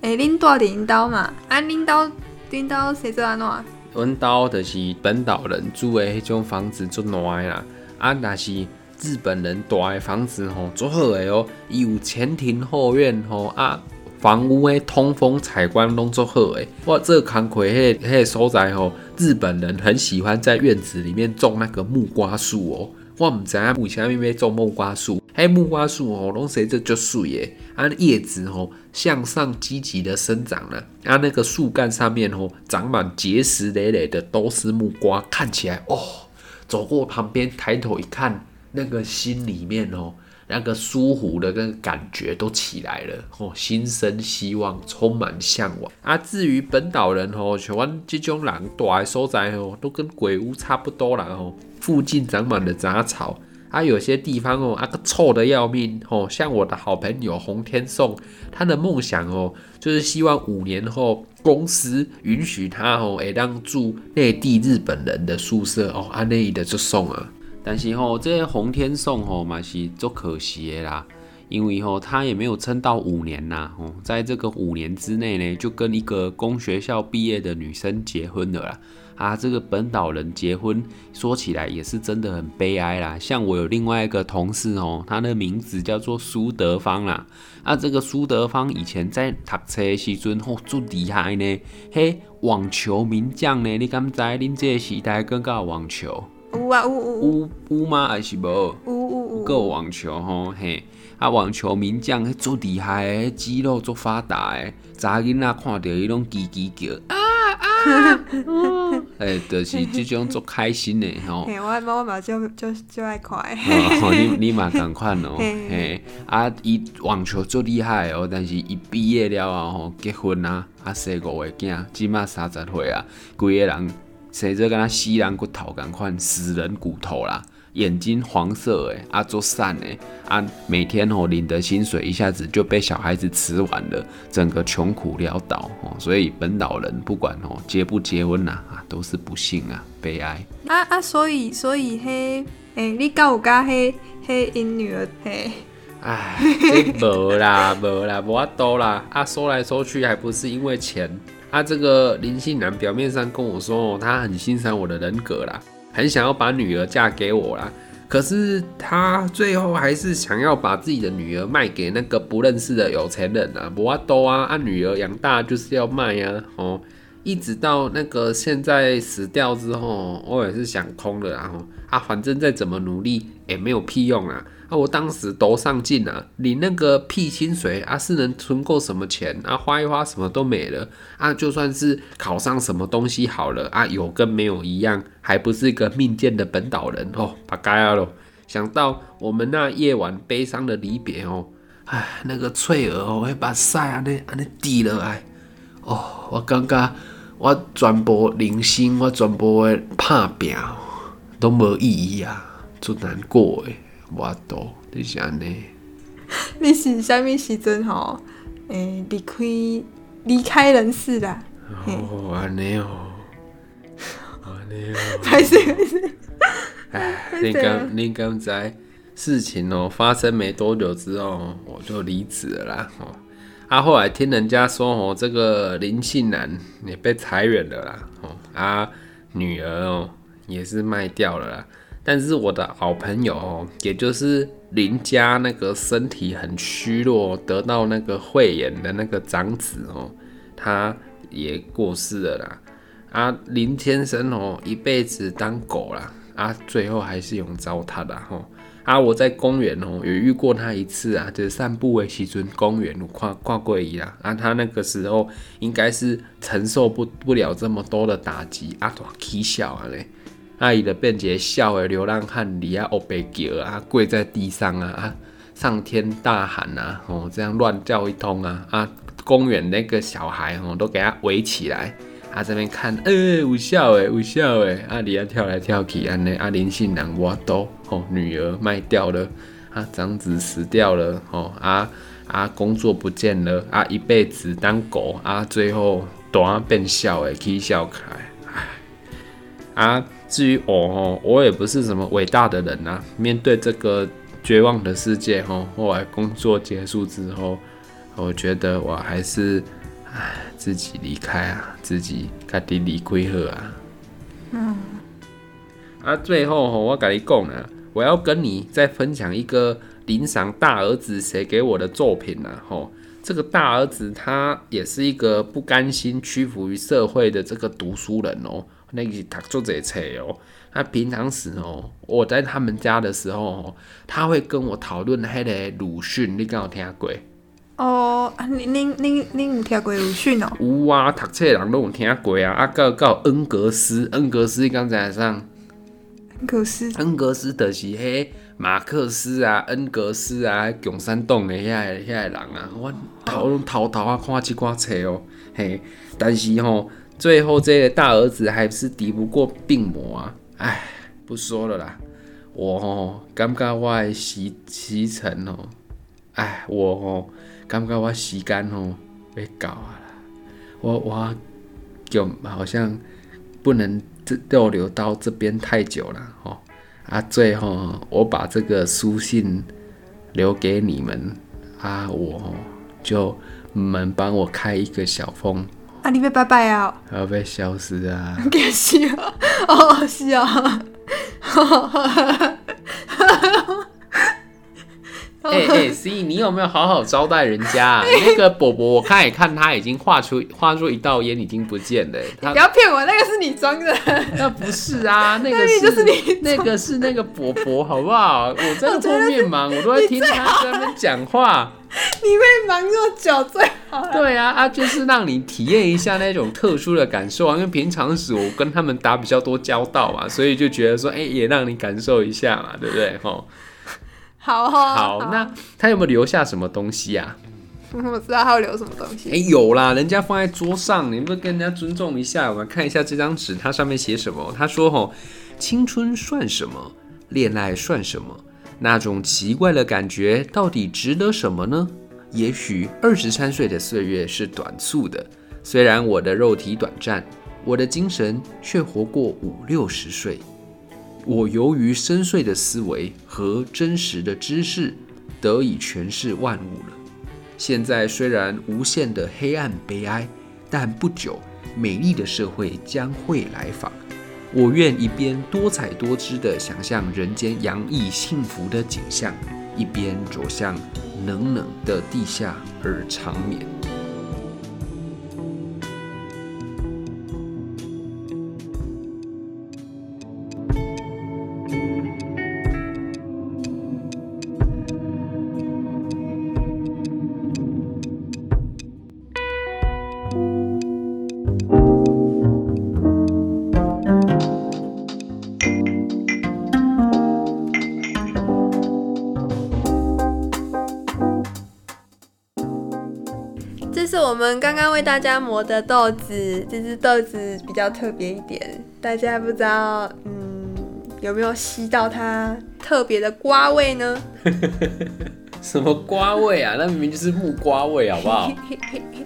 诶，恁住领导嘛？啊，领导。领导谁做安怎？阮兜就是本岛人住的迄种房子做烂啦，啊，那是日本人住的房子吼，做好的哦，伊有前庭后院吼，啊，房屋的通风采光拢做好的。哇，这个康亏迄迄个所在吼，日本人很喜欢在院子里面种那个木瓜树哦。我唔知影为啥物要种木瓜树，嘿木瓜树哦拢生得足水诶，啊叶子哦向上积极的生长了，啊那个树干上面哦长满结实累累的都是木瓜，看起来哦，走过旁边抬头一看，那个心里面哦那个舒服的那感觉都起来了，哦心生希望，充满向往。啊至于本岛人吼，像阮这种人住的所在吼，都跟鬼屋差不多啦吼。附近长满了杂草，啊，有些地方哦，啊个臭得要命哦。像我的好朋友洪天颂，他的梦想哦，就是希望五年后公司允许他哦，会当住内地日本人的宿舍哦，安内的就送啊。但是吼，这些洪天颂吼嘛是足可惜的啦，因为吼他也没有撑到五年呐，哦，在这个五年之内呢，就跟一个工学校毕业的女生结婚了啦。啊，这个本岛人结婚说起来也是真的很悲哀啦。像我有另外一个同事哦，他的名字叫做苏德芳啦。啊，这个苏德芳以前在读册的时阵吼，最厉害呢，嘿，网球名将呢。你敢知？恁这个时代更加网球？有啊，有有有有吗？还是无？有有有。有网球吼，嘿，啊，网球名将足厉害的，肌肉足发达的，查囡仔看到伊拢叽叽叫啊啊。[LAUGHS] 哎，就是即种足开心的吼。嘿我我嘛就就就爱看。[LAUGHS] 哦，你你嘛同款哦。嘿，啊，伊网球足厉害哦，但是伊毕业了啊吼，结婚啊，啊生五个囝，即满三十岁啊，规个人生做跟他死人骨头赶快，死人骨头啦。眼睛黄色诶，啊做散诶，啊每天哦领的薪水一下子就被小孩子吃完了，整个穷苦潦倒哦，所以本岛人不管哦结不结婚呐啊都是不幸啊悲哀啊啊所以所以嘿诶、欸、你敢有甲嘿嘿因女儿嘿哎这无啦无啦无法度啦啊说来说去还不是因为钱啊这个林姓男表面上跟我说他很欣赏我的人格啦。很想要把女儿嫁给我啦，可是他最后还是想要把自己的女儿卖给那个不认识的有钱人啊！不啊都啊，啊女儿养大就是要卖呀，哦，一直到那个现在死掉之后，我也是想通了，然后啊，反正再怎么努力也没有屁用啊。啊！我当时多上进啊，领那个屁薪水啊，是能存够什么钱啊？花一花什么都没了啊！就算是考上什么东西好了啊，有跟没有一样，还不是一个命贱的本岛人哦，把该了。想到我们那夜晚悲伤的离别哦，哎，那个翠儿哦，会把晒啊那啊那滴了哎，哦，我感觉我全部人生，我全部的打拼都没意义啊，真难过诶。我都你是安尼，[LAUGHS] 你是啥物时阵吼？诶、欸，离开离开人世啦。哦，安尼哦，安尼哦。还是还是。哎，你刚你敢知事情哦发生没多久之后，我就离职了啦。哦，啊，后来听人家说哦，这个林姓男也被裁员了啦。哦，啊，女儿哦也是卖掉了啦。但是我的好朋友哦，也就是林家那个身体很虚弱，得到那个慧眼的那个长子哦，他也过世了啦。啊，林先生哦，一辈子当狗啦，啊，最后还是用糟蹋的吼。啊，我在公园哦，有遇过他一次啊，就是散步的时阵，公园跨跨过伊啦。啊，他那个时候应该是承受不不了这么多的打击，啊，都起笑啊嘞，啊，伊的变节笑诶流浪汉里啊，欧北叫啊，跪在地上啊，啊，上天大喊啊，哦，这样乱叫一通啊，啊，公园那个小孩哦，都给他围起来。啊，这边看，呃、欸，有笑诶，有笑诶，啊，里啊跳来跳去，安尼，啊，林姓男我都，吼，女儿卖掉了，啊，长子死掉了，吼，啊啊，工作不见了，啊，一辈子当狗，啊，最后突然变笑诶，起笑开，唉，啊，至于我，哦，我也不是什么伟大的人呐，面对这个绝望的世界，吼，后来工作结束之后，我觉得我还是。唉，自己离开啊，自己家己离开好啊。嗯。啊，最后吼，我跟你讲啊，我要跟你再分享一个林赏大儿子写给我的作品呐。吼，这个大儿子他也是一个不甘心屈服于社会的这个读书人哦。那个读做这册哦，他平常时哦，我在他们家的时候，他会跟我讨论迄个鲁迅，你敢有听过？哦，恁恁恁恁有听过鲁迅哦？有啊，读册人拢有听过啊。啊，到到恩格斯，恩格斯刚才上，恩格斯，恩格斯就是迄马克思啊，恩格斯啊，共产党的遐个遐个人啊。我偷偷偷啊看即寡册哦，嘿，但是吼，最后这个大儿子还是敌不过病魔啊。哎，不说了啦，我吼感觉我的时时辰哦，哎，我吼。感觉我时间哦要到啊啦，我我就好像不能这逗留到这边太久了哦啊，最后我把这个书信留给你们啊，我就你们帮我开一个小封啊，你要拜拜啊，要被消失啊，[LAUGHS] 可惜啊，哦是啊。[LAUGHS] 哎 [LAUGHS] 哎、欸欸、，C，你有没有好好招待人家、啊？[LAUGHS] 那个伯伯，我看也看他已经画出画出一道烟，已经不见了。他不要骗我，那个是你装的。[LAUGHS] 那不是啊，那个是，就是你那个是那个伯伯，好不好？我在后面忙，我，我都在听他在那边讲话。你会忙这么久最好。对啊，啊，就是让你体验一下那种特殊的感受啊。因为平常时我跟他们打比较多交道嘛，所以就觉得说，哎、欸，也让你感受一下嘛，对不对？吼。好，好，好，那他有没有留下什么东西啊？我知道他要留什么东西。哎、欸，有啦，人家放在桌上，你不跟人家尊重一下？我们看一下这张纸，它上面写什么？他说：“吼，青春算什么？恋爱算什么？那种奇怪的感觉到底值得什么呢？也许二十三岁的岁月是短促的，虽然我的肉体短暂，我的精神却活过五六十岁。”我由于深邃的思维和真实的知识，得以诠释万物了。现在虽然无限的黑暗悲哀，但不久，美丽的社会将会来访。我愿一边多彩多姿地想象人间洋溢幸福的景象，一边走向冷冷的地下而长眠。大家磨的豆子，这只豆子比较特别一点，大家不知道，嗯，有没有吸到它特别的瓜味呢？[LAUGHS] 什么瓜味啊？那明明就是木瓜味，好不好？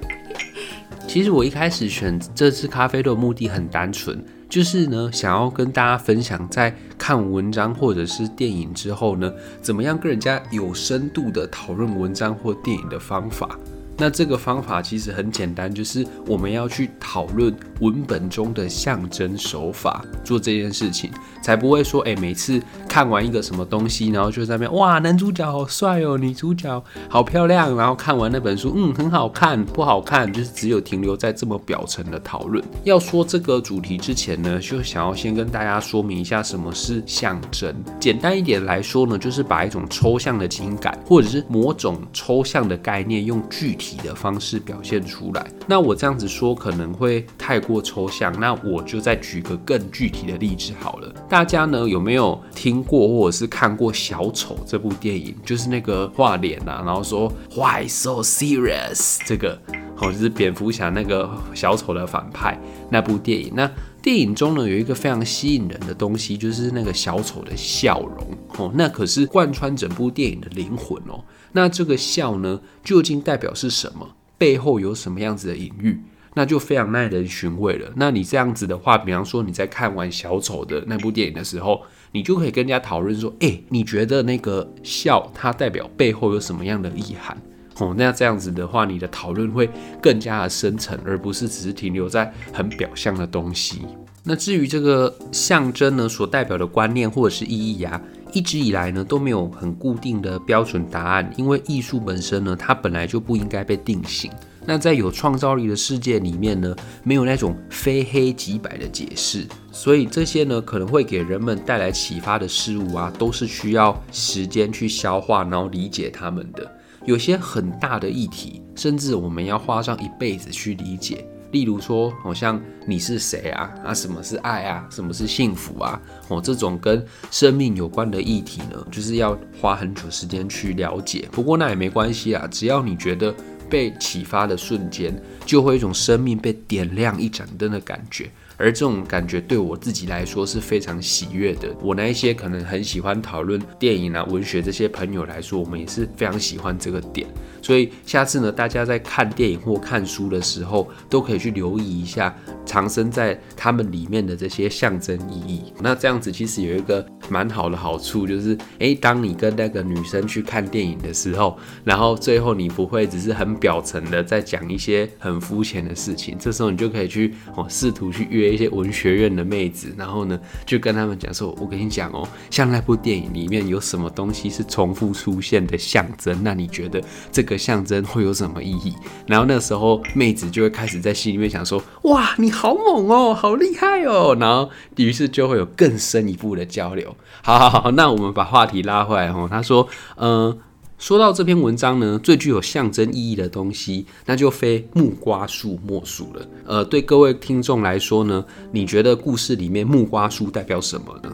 [LAUGHS] 其实我一开始选这支咖啡豆的目的很单纯，就是呢，想要跟大家分享，在看文章或者是电影之后呢，怎么样跟人家有深度的讨论文章或电影的方法。那这个方法其实很简单，就是我们要去讨论文本中的象征手法，做这件事情，才不会说，哎，每次看完一个什么东西，然后就在那边，哇，男主角好帅哦，女主角好漂亮，然后看完那本书，嗯，很好看，不好看，就是只有停留在这么表层的讨论。要说这个主题之前呢，就想要先跟大家说明一下什么是象征。简单一点来说呢，就是把一种抽象的情感，或者是某种抽象的概念，用具体的方式表现出来。那我这样子说可能会太过抽象，那我就再举个更具体的例子好了。大家呢有没有听过或者是看过《小丑》这部电影？就是那个画脸啊，然后说 Why so serious？这个哦，就是蝙蝠侠那个小丑的反派那部电影。那电影中呢有一个非常吸引人的东西，就是那个小丑的笑容哦，那可是贯穿整部电影的灵魂哦。那这个笑呢，究竟代表是什么？背后有什么样子的隐喻？那就非常耐人寻味了。那你这样子的话，比方说你在看完小丑的那部电影的时候，你就可以跟人家讨论说：诶，你觉得那个笑它代表背后有什么样的意涵？哦，那这样子的话，你的讨论会更加的深层，而不是只是停留在很表象的东西。那至于这个象征呢，所代表的观念或者是意义啊，一直以来呢都没有很固定的标准答案，因为艺术本身呢，它本来就不应该被定型。那在有创造力的世界里面呢，没有那种非黑即白的解释，所以这些呢可能会给人们带来启发的事物啊，都是需要时间去消化，然后理解他们的。有些很大的议题，甚至我们要花上一辈子去理解。例如说，好像你是谁啊？啊，什么是爱啊？什么是幸福啊？哦，这种跟生命有关的议题呢，就是要花很久时间去了解。不过那也没关系啊，只要你觉得被启发的瞬间，就会有一种生命被点亮一盏灯的感觉。而这种感觉对我自己来说是非常喜悦的。我那一些可能很喜欢讨论电影啊、文学这些朋友来说，我们也是非常喜欢这个点。所以下次呢，大家在看电影或看书的时候，都可以去留意一下藏身在他们里面的这些象征意义。那这样子其实有一个蛮好的好处，就是诶，当你跟那个女生去看电影的时候，然后最后你不会只是很表层的在讲一些很肤浅的事情，这时候你就可以去哦，试图去约。一些文学院的妹子，然后呢，就跟他们讲说：“我跟你讲哦，像那部电影里面有什么东西是重复出现的象征，那你觉得这个象征会有什么意义？”然后那时候妹子就会开始在心里面想说：“哇，你好猛哦，好厉害哦！”然后于是就会有更深一步的交流。好好好，那我们把话题拉回来哦。他说：“嗯。”说到这篇文章呢，最具有象征意义的东西，那就非木瓜树莫属了。呃，对各位听众来说呢，你觉得故事里面木瓜树代表什么呢？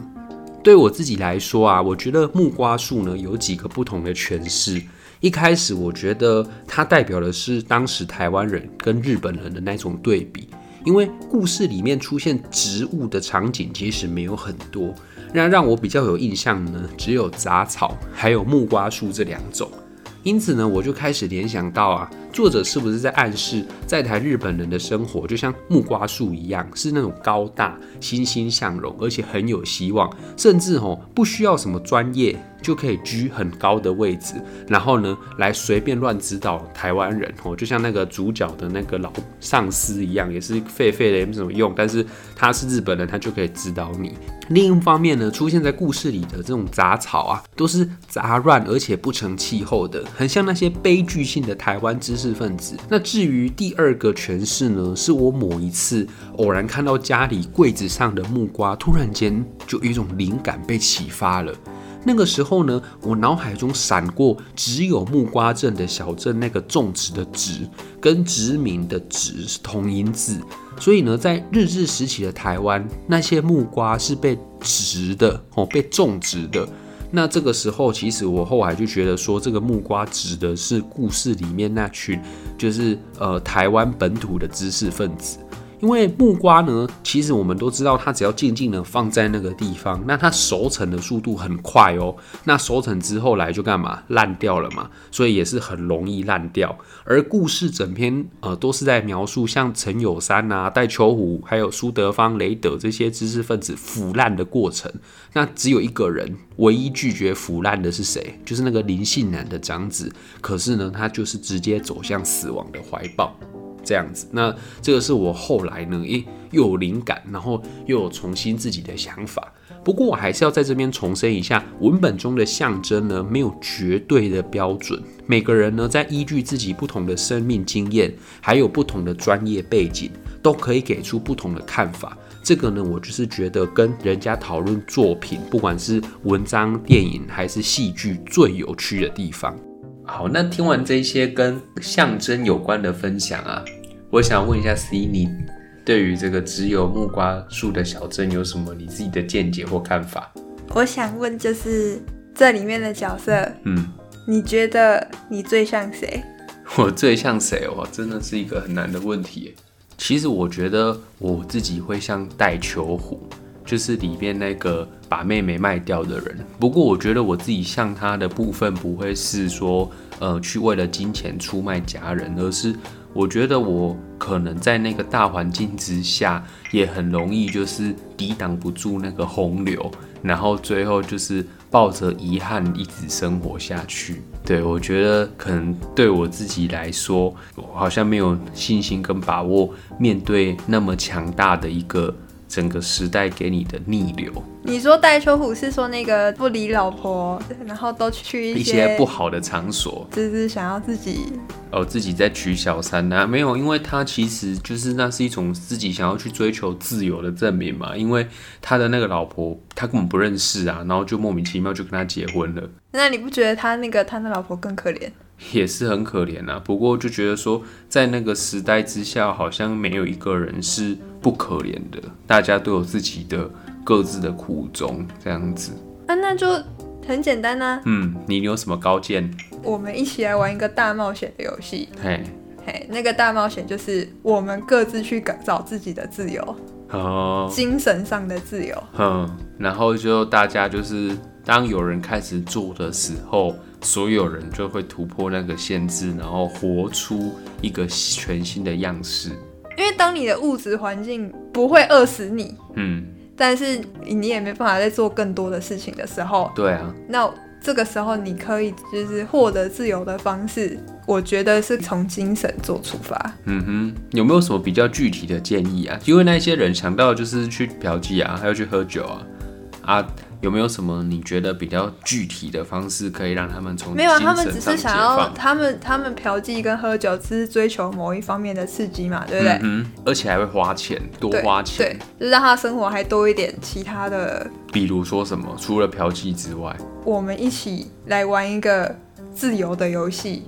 对我自己来说啊，我觉得木瓜树呢有几个不同的诠释。一开始我觉得它代表的是当时台湾人跟日本人的那种对比，因为故事里面出现植物的场景其实没有很多。那让我比较有印象呢，只有杂草还有木瓜树这两种，因此呢，我就开始联想到啊，作者是不是在暗示，在台日本人的生活就像木瓜树一样，是那种高大、欣欣向荣，而且很有希望，甚至哦不需要什么专业。就可以居很高的位置，然后呢，来随便乱指导台湾人哦，就像那个主角的那个老上司一样，也是废废的，也没什么用。但是他是日本人，他就可以指导你。另一方面呢，出现在故事里的这种杂草啊，都是杂乱而且不成气候的，很像那些悲剧性的台湾知识分子。那至于第二个诠释呢，是我某一次偶然看到家里柜子上的木瓜，突然间就有一种灵感被启发了。那个时候呢，我脑海中闪过只有木瓜镇的小镇，那个种植的植跟殖民的殖是同音字，所以呢，在日治时期的台湾，那些木瓜是被植的哦，被种植的。那这个时候，其实我后来就觉得说，这个木瓜指的是故事里面那群，就是呃台湾本土的知识分子。因为木瓜呢，其实我们都知道，它只要静静的放在那个地方，那它熟成的速度很快哦。那熟成之后来就干嘛？烂掉了嘛，所以也是很容易烂掉。而故事整篇呃都是在描述像陈友山啊、戴秋虎，还有苏德芳、雷德这些知识分子腐烂的过程。那只有一个人唯一拒绝腐烂的是谁？就是那个林信男的长子。可是呢，他就是直接走向死亡的怀抱。这样子，那这个是我后来呢，诶，又有灵感，然后又有重新自己的想法。不过我还是要在这边重申一下，文本中的象征呢，没有绝对的标准。每个人呢，在依据自己不同的生命经验，还有不同的专业背景，都可以给出不同的看法。这个呢，我就是觉得跟人家讨论作品，不管是文章、电影还是戏剧，最有趣的地方。好，那听完这些跟象征有关的分享啊。我想问一下 C，你对于这个只有木瓜树的小镇有什么你自己的见解或看法？我想问，就是这里面的角色，嗯，你觉得你最像谁？我最像谁？哇，真的是一个很难的问题。其实我觉得我自己会像戴秋虎，就是里面那个把妹妹卖掉的人。不过我觉得我自己像他的部分不会是说，呃，去为了金钱出卖家人，而是。我觉得我可能在那个大环境之下，也很容易就是抵挡不住那个洪流，然后最后就是抱着遗憾一直生活下去。对，我觉得可能对我自己来说，我好像没有信心跟把握面对那么强大的一个。整个时代给你的逆流，你说戴秋虎是说那个不理老婆，然后都去一些，不好的场所，就是想要自己哦，自己在娶小三呢、啊？没有，因为他其实就是那是一种自己想要去追求自由的证明嘛。因为他的那个老婆他根本不认识啊，然后就莫名其妙就跟他结婚了。那你不觉得他那个他的老婆更可怜？也是很可怜啊，不过就觉得说，在那个时代之下，好像没有一个人是不可怜的，大家都有自己的各自的苦衷，这样子。啊，那就很简单啊。嗯，你有什么高见？我们一起来玩一个大冒险的游戏。嘿，嘿，那个大冒险就是我们各自去找自己的自由，哦，精神上的自由。嗯，然后就大家就是当有人开始做的时候。所有人就会突破那个限制，然后活出一个全新的样式。因为当你的物质环境不会饿死你，嗯，但是你也没办法再做更多的事情的时候，对啊，那这个时候你可以就是获得自由的方式，我觉得是从精神做出发。嗯哼，有没有什么比较具体的建议啊？因为那些人想到就是去嫖妓啊，还要去喝酒啊，啊。有没有什么你觉得比较具体的方式可以让他们从没有啊？他们只是想要他们他们嫖妓跟喝酒只是追求某一方面的刺激嘛，对不对？嗯，而且还会花钱，多花钱，对，对，就是让他生活还多一点其他的。比如说什么？除了嫖妓之外，我们一起来玩一个自由的游戏。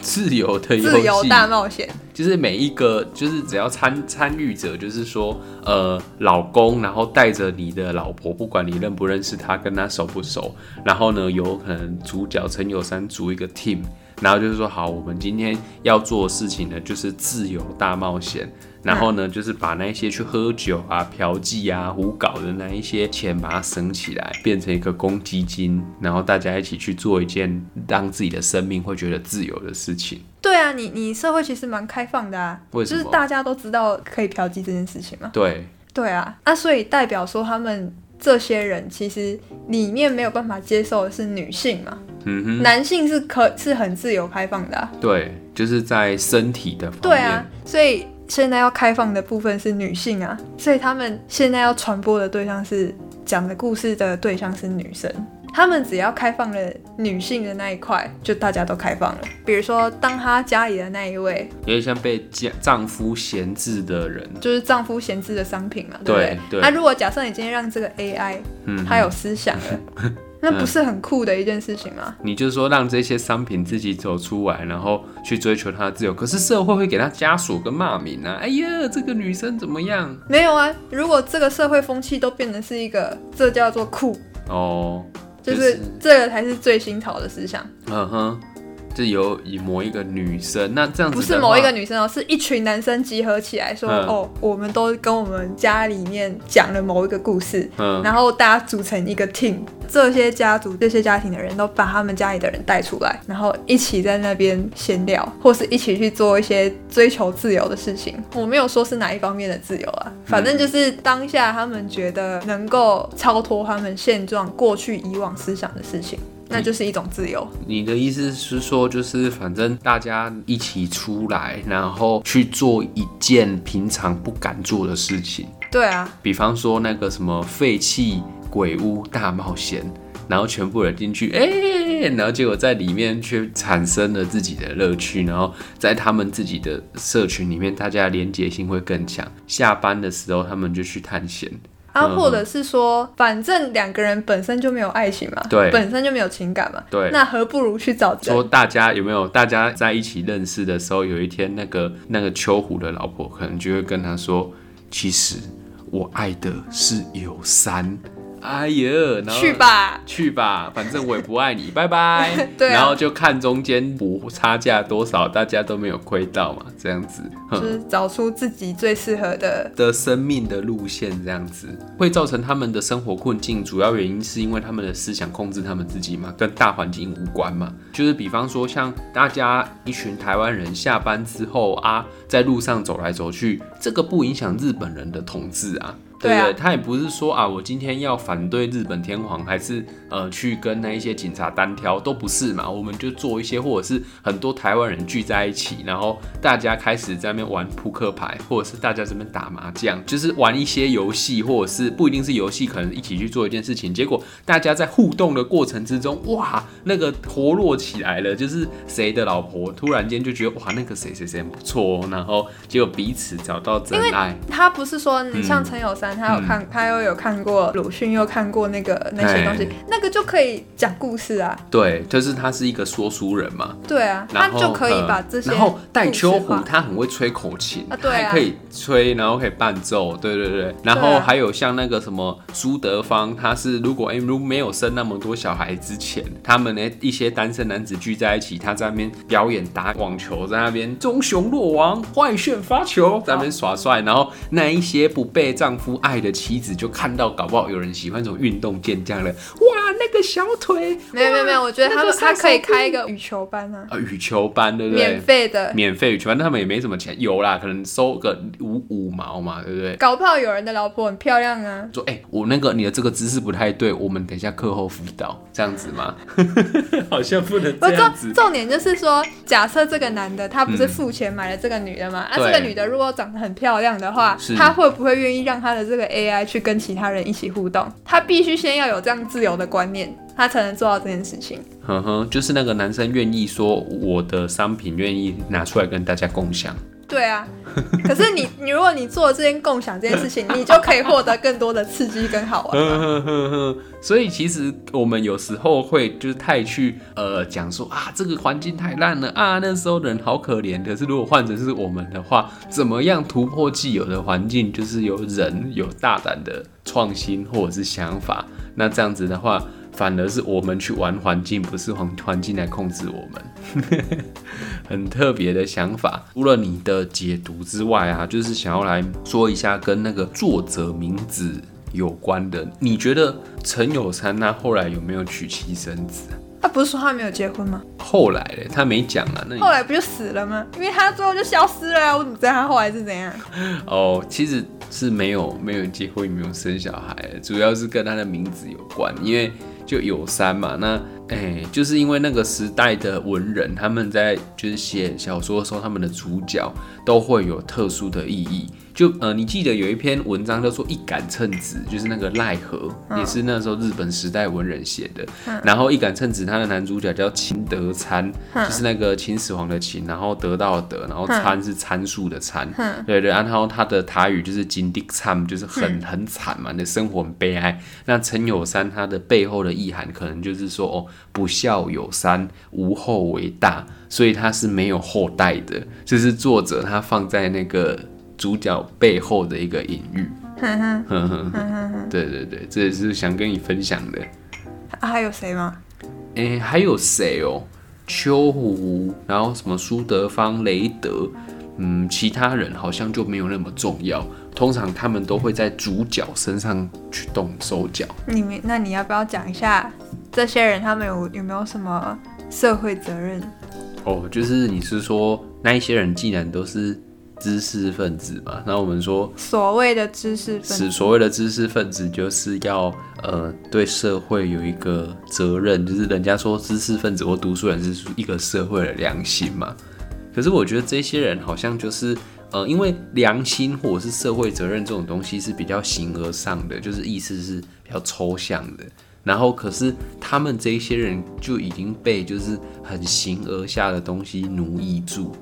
自由的游戏，自由大冒险，就是每一个，就是只要参参与者，就是说，呃，老公，然后带着你的老婆，不管你认不认识他，跟他熟不熟，然后呢，有可能主角陈友山组一个 team，然后就是说，好，我们今天要做的事情呢，就是自由大冒险。然后呢，就是把那些去喝酒啊、嫖妓啊、胡搞的那一些钱，把它省起来，变成一个公积金，然后大家一起去做一件让自己的生命会觉得自由的事情。对啊，你你社会其实蛮开放的啊？就是大家都知道可以嫖妓这件事情嘛。对，对啊，那所以代表说他们这些人其实里面没有办法接受的是女性嘛。嗯哼，男性是可是很自由开放的啊。对，就是在身体的方面。对啊，所以。现在要开放的部分是女性啊，所以他们现在要传播的对象是讲的故事的对象是女生。他们只要开放了女性的那一块，就大家都开放了。比如说，当她家里的那一位，有点像被丈丈夫闲置的人，就是丈夫闲置的商品嘛，对不对？对。那、啊、如果假设你今天让这个 AI，嗯，它有思想了。那不是很酷的一件事情吗？你就是说让这些商品自己走出来，然后去追求它的自由。可是社会会给他枷锁跟骂名啊！哎呀，这个女生怎么样？没有啊，如果这个社会风气都变成是一个，这叫做酷哦，就是、就是、这个才是最新潮的思想。嗯哼，就有以某一个女生，那这样子不是某一个女生哦，是一群男生集合起来说，嗯、哦，我们都跟我们家里面讲了某一个故事，嗯，然后大家组成一个 team，这些家族、这些家庭的人都把他们家里的人带出来，然后一起在那边闲聊，或是一起去做一些追求自由的事情。我没有说是哪一方面的自由啊，反正就是当下他们觉得能够超脱他们现状、过去以往思想的事情。那就是一种自由。你的意思是说，就是反正大家一起出来，然后去做一件平常不敢做的事情。对啊，比方说那个什么废弃鬼屋大冒险，然后全部人进去，哎、欸，然后结果在里面却产生了自己的乐趣，然后在他们自己的社群里面，大家连结性会更强。下班的时候，他们就去探险。啊，或者是说，反正两个人本身就没有爱情嘛，对，本身就没有情感嘛，对，那何不如去找说大家有没有？大家在一起认识的时候，有一天那个那个秋虎的老婆可能就会跟他说，其实我爱的是有山。哎呀，然后去吧，去吧，反正我也不爱你，拜拜。[LAUGHS] 对啊，然后就看中间补差价多少，大家都没有亏到嘛，这样子，就是找出自己最适合的的生命的路线，这样子会造成他们的生活困境。主要原因是因为他们的思想控制他们自己嘛，跟大环境无关嘛。就是比方说，像大家一群台湾人下班之后啊，在路上走来走去，这个不影响日本人的统治啊。对，他也不是说啊，我今天要反对日本天皇，还是呃去跟那一些警察单挑，都不是嘛。我们就做一些，或者是很多台湾人聚在一起，然后大家开始在那边玩扑克牌，或者是大家这边打麻将，就是玩一些游戏，或者是不一定是游戏，可能一起去做一件事情。结果大家在互动的过程之中，哇，那个活络起来了，就是谁的老婆突然间就觉得哇，那个谁谁谁不错哦，然后结果彼此找到真爱。他不是说你像陈友山。嗯他有看，嗯、他又有看过鲁迅，又看过那个那些东西，那个就可以讲故事啊。对，就是他是一个说书人嘛。对啊，他就可以把这些。然后戴秋虎他很会吹口琴，啊，对啊，可以吹，然后可以伴奏，对对对。然后还有像那个什么苏德芳，他是如果哎如果没有生那么多小孩之前，他们呢一些单身男子聚在一起，他在那边表演打网球，在那边棕熊落网，坏炫发球，在那边耍帅，然后那一些不被丈夫爱的妻子就看到，搞不好有人喜欢这种运动健将了。哇，那个小腿，没有没有没有，我觉得他们他可以开一个羽球班啊，啊，羽球班对不对？免费的，免费羽球班，他们也没什么钱，有啦，可能收个五五毛嘛，对不对？搞不好有人的老婆很漂亮啊，说哎、欸，我那个你的这个姿势不太对，我们等一下课后辅导，这样子吗？[LAUGHS] 好像不能这样子。重点就是说，假设这个男的他不是付钱买了这个女的吗？嗯、啊，这个女的如果长得很漂亮的话，他会不会愿意让他的这个 AI？去跟其他人一起互动，他必须先要有这样自由的观念，他才能做到这件事情。哼哼，就是那个男生愿意说我的商品愿意拿出来跟大家共享。对啊，可是你 [LAUGHS] 你如果你做这件共享这件事情，你就可以获得更多的刺激跟好玩。[LAUGHS] 所以其实我们有时候会就是太去呃讲说啊这个环境太烂了啊那时候人好可怜。可是如果换成是我们的话，怎么样突破既有的环境？就是有人有大胆的创新或者是想法，那这样子的话。反而是我们去玩环境，不是环环境来控制我们，[LAUGHS] 很特别的想法。除了你的解读之外啊，就是想要来说一下跟那个作者名字有关的。你觉得陈友山他后来有没有娶妻生子？他不是说他没有结婚吗？后来嘞，他没讲啊。那后来不就死了吗？因为他最后就消失了啊。我怎么知道他后来是怎样？[LAUGHS] 哦，其实是没有没有结婚，也没有生小孩，主要是跟他的名字有关，因为。就有山嘛，那哎、就是因为那个时代的文人，他们在就是写小说的时候，他们的主角都会有特殊的意义。就呃，你记得有一篇文章叫做《一杆秤子》，就是那个奈何，嗯、也是那时候日本时代文人写的。嗯、然后《一杆秤子》它的男主角叫秦德参，嗯、就是那个秦始皇的秦，然后得到的得，然后参是参数的参。嗯、对对，然后他的台语就是金地参，就是很很惨嘛，你的生活很悲哀。那陈有山他的背后的意涵，可能就是说哦，不孝有三，无后为大，所以他是没有后代的。这、就是作者他放在那个。主角背后的一个隐喻，哼哼哼哼哼，对对对，这也是想跟你分享的。啊，还有谁吗？哎、欸，还有谁哦？秋胡，然后什么苏德芳、雷德，嗯，其他人好像就没有那么重要。通常他们都会在主角身上去动手脚。你们，那你要不要讲一下这些人他们有有没有什么社会责任？哦，就是你是说那一些人既然都是知识分子嘛，那我们说所谓的知识分子，是所谓的知识分子就是要呃对社会有一个责任，就是人家说知识分子或读书人是一个社会的良心嘛。可是我觉得这些人好像就是。呃，因为良心或者是社会责任这种东西是比较形而上的，就是意思是比较抽象的。然后，可是他们这一些人就已经被就是很形而下的东西奴役住。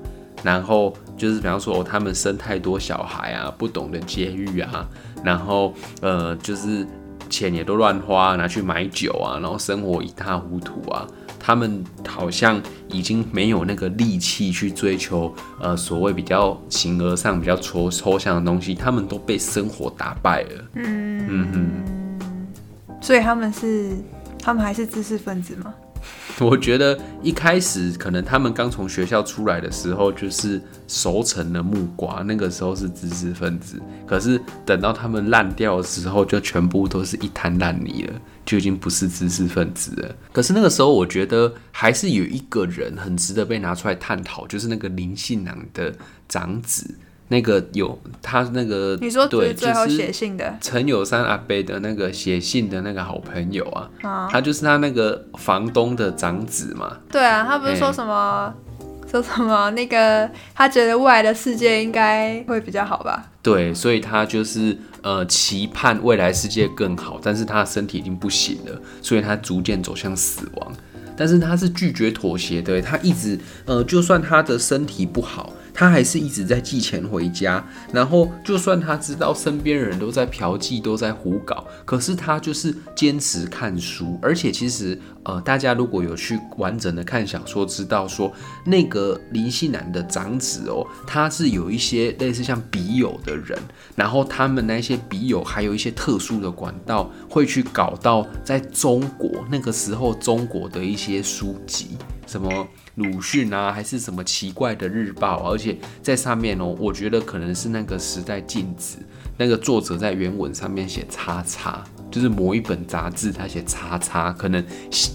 然后就是比方说，哦，他们生太多小孩啊，不懂得节育啊，然后呃，就是钱也都乱花，拿去买酒啊，然后生活一塌糊涂啊。他们好像已经没有那个力气去追求，呃，所谓比较形而上、比较抽抽象的东西，他们都被生活打败了。嗯嗯哼，所以他们是，他们还是知识分子吗？[LAUGHS] 我觉得一开始可能他们刚从学校出来的时候就是熟成的木瓜，那个时候是知识分子。可是等到他们烂掉的时候，就全部都是一滩烂泥了，就已经不是知识分子了。可是那个时候，我觉得还是有一个人很值得被拿出来探讨，就是那个林信良的长子。那个有他那个，你说对，最后写信的陈友山阿伯的那个写信的那个好朋友啊，啊他就是他那个房东的长子嘛。对啊，他不是说什么、欸、说什么那个他觉得未来的世界应该会比较好吧？对，所以他就是呃期盼未来世界更好，但是他的身体已经不行了，所以他逐渐走向死亡。但是他是拒绝妥协的，他一直呃，就算他的身体不好。他还是一直在寄钱回家，然后就算他知道身边人都在嫖妓，都在胡搞，可是他就是坚持看书。而且其实，呃，大家如果有去完整的看小说，知道说那个林信南的长子哦，他是有一些类似像笔友的人，然后他们那些笔友还有一些特殊的管道，会去搞到在中国那个时候中国的一些书籍，什么。鲁迅啊，还是什么奇怪的日报，而且在上面哦，我觉得可能是那个时代禁止，那个作者在原文上面写叉叉，就是某一本杂志他写叉叉，可能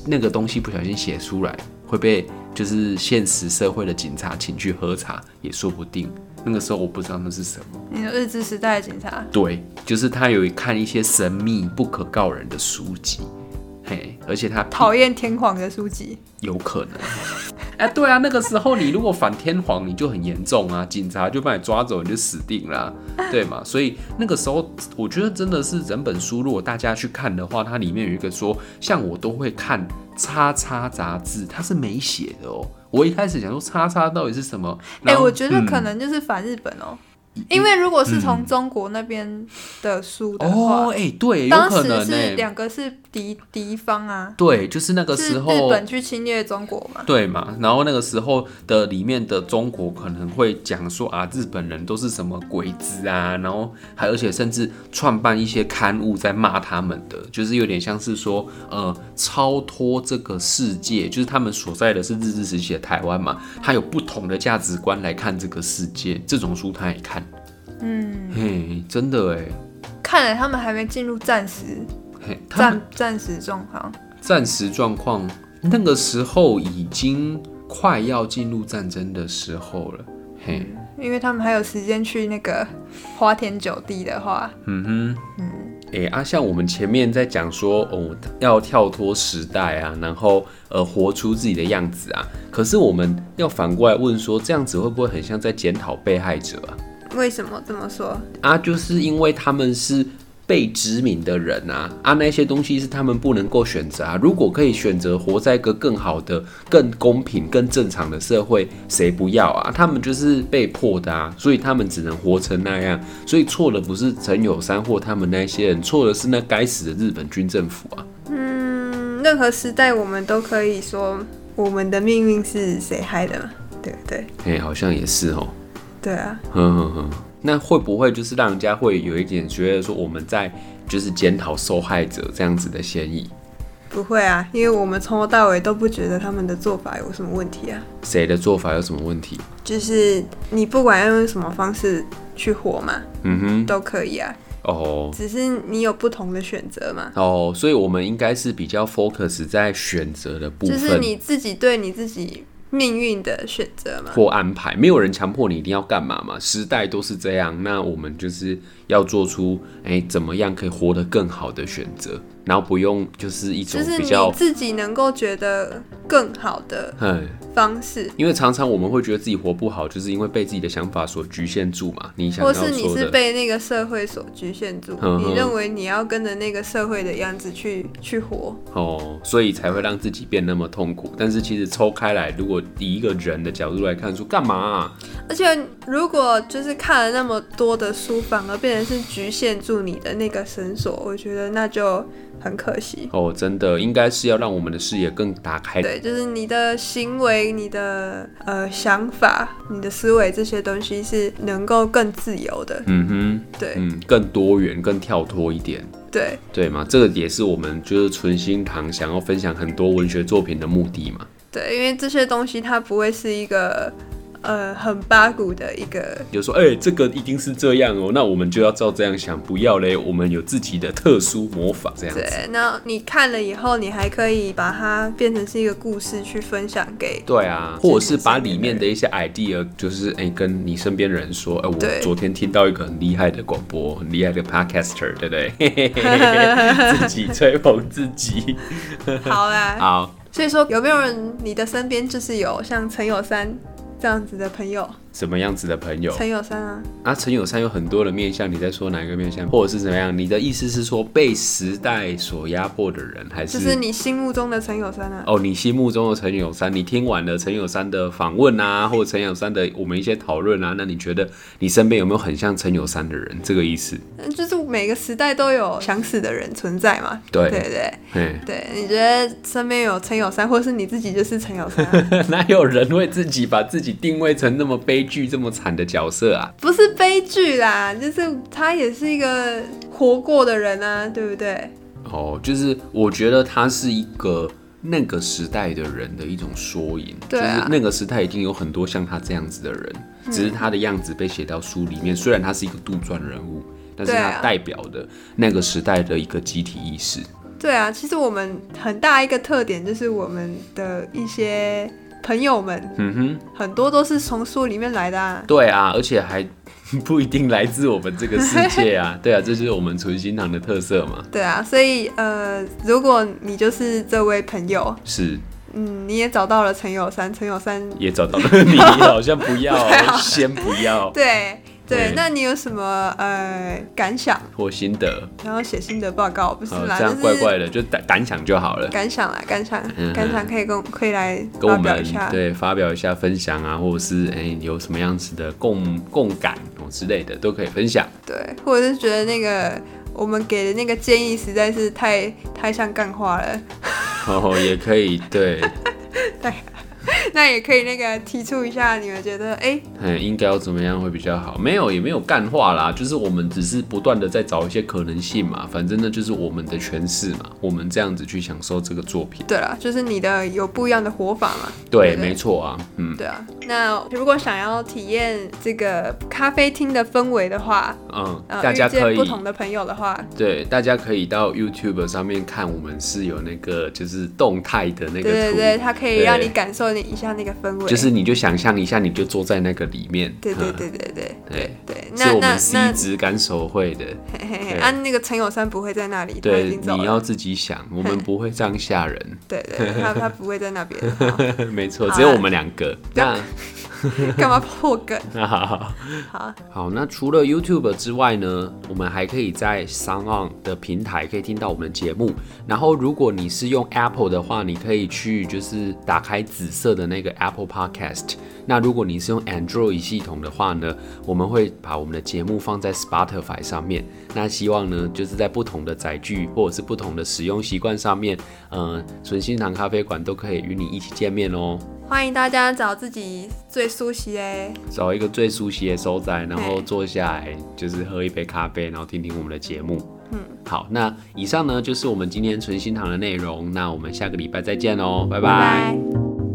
那个东西不小心写出来会被就是现实社会的警察请去喝茶也说不定。那个时候我不知道那是什么。你说日治时代的警察？对，就是他有看一些神秘不可告人的书籍。嘿，而且他讨厌天皇的书籍，有可能。[LAUGHS] 哎、欸，对啊，那个时候你如果反天皇，你就很严重啊，警察就把你抓走，你就死定了，[LAUGHS] 对嘛？所以那个时候，我觉得真的是整本书，如果大家去看的话，它里面有一个说，像我都会看叉叉杂志，它是没写的哦。我一开始想说叉叉到底是什么？哎、欸，我觉得可能就是反日本哦。因为如果是从中国那边的书的话，哦，哎，对，有可能，当时是两个是敌敌方啊，对，就是那个时候日本去侵略中国嘛，对嘛，然后那个时候的里面的中国可能会讲说啊，日本人都是什么鬼子啊，然后还而且甚至创办一些刊物在骂他们的，就是有点像是说呃，超脱这个世界，就是他们所在的是日治时期的台湾嘛，他有不同的价值观来看这个世界，这种书他也看。嗯，嘿，真的哎，看来他们还没进入战时，嘿，战战时状况，暂时状况，那个时候已经快要进入战争的时候了，嘿，因为他们还有时间去那个花天酒地的话，嗯哼，嗯，哎啊，像我们前面在讲说，哦，要跳脱时代啊，然后呃，活出自己的样子啊，可是我们要反过来问说，这样子会不会很像在检讨被害者啊？为什么这么说啊？就是因为他们是被殖民的人啊，啊，那些东西是他们不能够选择啊。如果可以选择活在一个更好的、更公平、更正常的社会，谁不要啊？他们就是被迫的啊，所以他们只能活成那样。所以错的不是陈友山或他们那些人，错的是那该死的日本军政府啊。嗯，任何时代我们都可以说我们的命运是谁害的嘛？对不对？哎、欸，好像也是哦。对啊，哼哼哼，那会不会就是让人家会有一点觉得说我们在就是检讨受害者这样子的嫌疑？不会啊，因为我们从头到尾都不觉得他们的做法有什么问题啊。谁的做法有什么问题？就是你不管要用什么方式去活嘛，嗯哼，都可以啊。哦，只是你有不同的选择嘛。哦，所以我们应该是比较 focus 在选择的部分，就是你自己对你自己命运的选择吗，或安排。没有人强迫你一定要干嘛嘛，时代都是这样。那我们就是要做出，哎、欸，怎么样可以活得更好的选择。然后不用就是一种比较自己能够觉得更好的方式，因为常常我们会觉得自己活不好，就是因为被自己的想法所局限住嘛。你想或是你是被那个社会所局限住，你认为你要跟着那个社会的样子去去活哦，所以才会让自己变那么痛苦。但是其实抽开来，如果以一个人的角度来看，说干嘛啊？而且如果就是看了那么多的书，反而变成是局限住你的那个绳索，我觉得那就。很可惜哦，真的应该是要让我们的视野更打开。对，就是你的行为、你的呃想法、你的思维这些东西是能够更自由的。嗯哼，对，嗯，更多元、更跳脱一点。对，对嘛，这个也是我们就是存心堂想要分享很多文学作品的目的嘛。对，因为这些东西它不会是一个。呃，很八股的一个，就说，哎、欸，这个一定是这样哦、喔，那我们就要照这样想，不要嘞，我们有自己的特殊魔法这样子。对，那你看了以后，你还可以把它变成是一个故事去分享给。对啊，或者是把里面的一些 idea，就是哎、欸，跟你身边人说，哎、欸，我昨天听到一个很厉害的广播，很厉害的 podcaster，对不对？[LAUGHS] 自己吹捧自己。好啦，好。所以说，有没有人你的身边就是有像陈友三？这样子的朋友，什么样子的朋友？陈友三啊，啊，陈友三有很多的面相，你在说哪一个面相，或者是怎么样？你的意思是说被时代所压迫的人，还是？就是你心目中的陈友三啊？哦，你心目中的陈友三，你听完了陈友三的访问啊，或者陈友三的我们一些讨论啊，那你觉得你身边有没有很像陈友三的人？这个意思？嗯就是每个时代都有想死的人存在嘛。对对对，对，对，你觉得身边有陈友三，或是你自己就是陈友三啊？[LAUGHS] 哪有人为自己把自己定位成那么悲剧、这么惨的角色啊？不是悲剧啦，就是他也是一个活过的人啊，对不对？哦，就是我觉得他是一个那个时代的人的一种缩影。对啊，就是那个时代已经有很多像他这样子的人，只是他的样子被写到书里面。虽然他是一个杜撰人物，但是他代表的那个时代的一个集体意识。对啊，其实我们很大一个特点就是我们的一些。朋友们，嗯哼，很多都是从书里面来的啊。对啊，而且还 [LAUGHS] 不一定来自我们这个世界啊。[LAUGHS] 对啊，这就是我们存心堂的特色嘛。对啊，所以呃，如果你就是这位朋友，是，嗯，你也找到了陈友三，陈友三也找到了 [LAUGHS] 你，好像不要，啊、先不要，对。对，那你有什么呃感想或心得？然后写心得报告不是啦，这样怪怪的，就感感想就好了。感想啦，感想，[LAUGHS] 嗯、感想可以跟可以来跟我们对发表一下分享啊，或者是哎有什么样子的共共感哦之类的都可以分享。对，或者是觉得那个我们给的那个建议实在是太太像干话了。哦，也可以对。对。[LAUGHS] [LAUGHS] 那也可以那个提出一下，你们觉得哎，哎、欸，应该要怎么样会比较好？没有，也没有干话啦，就是我们只是不断的在找一些可能性嘛。反正呢，就是我们的诠释嘛，我们这样子去享受这个作品。对啦，就是你的有不一样的活法嘛。对，没错啊，嗯，对啊。那如果想要体验这个咖啡厅的氛围的话，嗯，大家可以不同的朋友的话，对，大家可以到 YouTube 上面看，我们是有那个就是动态的那个图，对对对，它可以让你感受你一下那个氛围，就是你就想象一下，你就坐在那个里面，对对对对对。对对，是我们 C 质感手绘的，啊，那个陈友三不会在那里，对，你要自己想，我们不会这样吓人，[LAUGHS] 对对，他他不会在那边，[LAUGHS] 没错，只有我们两个，那。[LAUGHS] 干嘛破梗？好好好，好，那除了 YouTube 之外呢，我们还可以在 SoundOn 的平台可以听到我们的节目。然后，如果你是用 Apple 的话，你可以去就是打开紫色的那个 Apple Podcast。那如果你是用 Android 系统的话呢，我们会把我们的节目放在 Spotify 上面。那希望呢，就是在不同的载具或者是不同的使用习惯上面，嗯、呃，存心堂咖啡馆都可以与你一起见面哦。欢迎大家找自己最熟悉的，找一个最熟悉的所在，然后坐下来就是喝一杯咖啡，然后听听我们的节目。嗯，好，那以上呢就是我们今天存心堂的内容，那我们下个礼拜再见哦，拜拜。拜拜。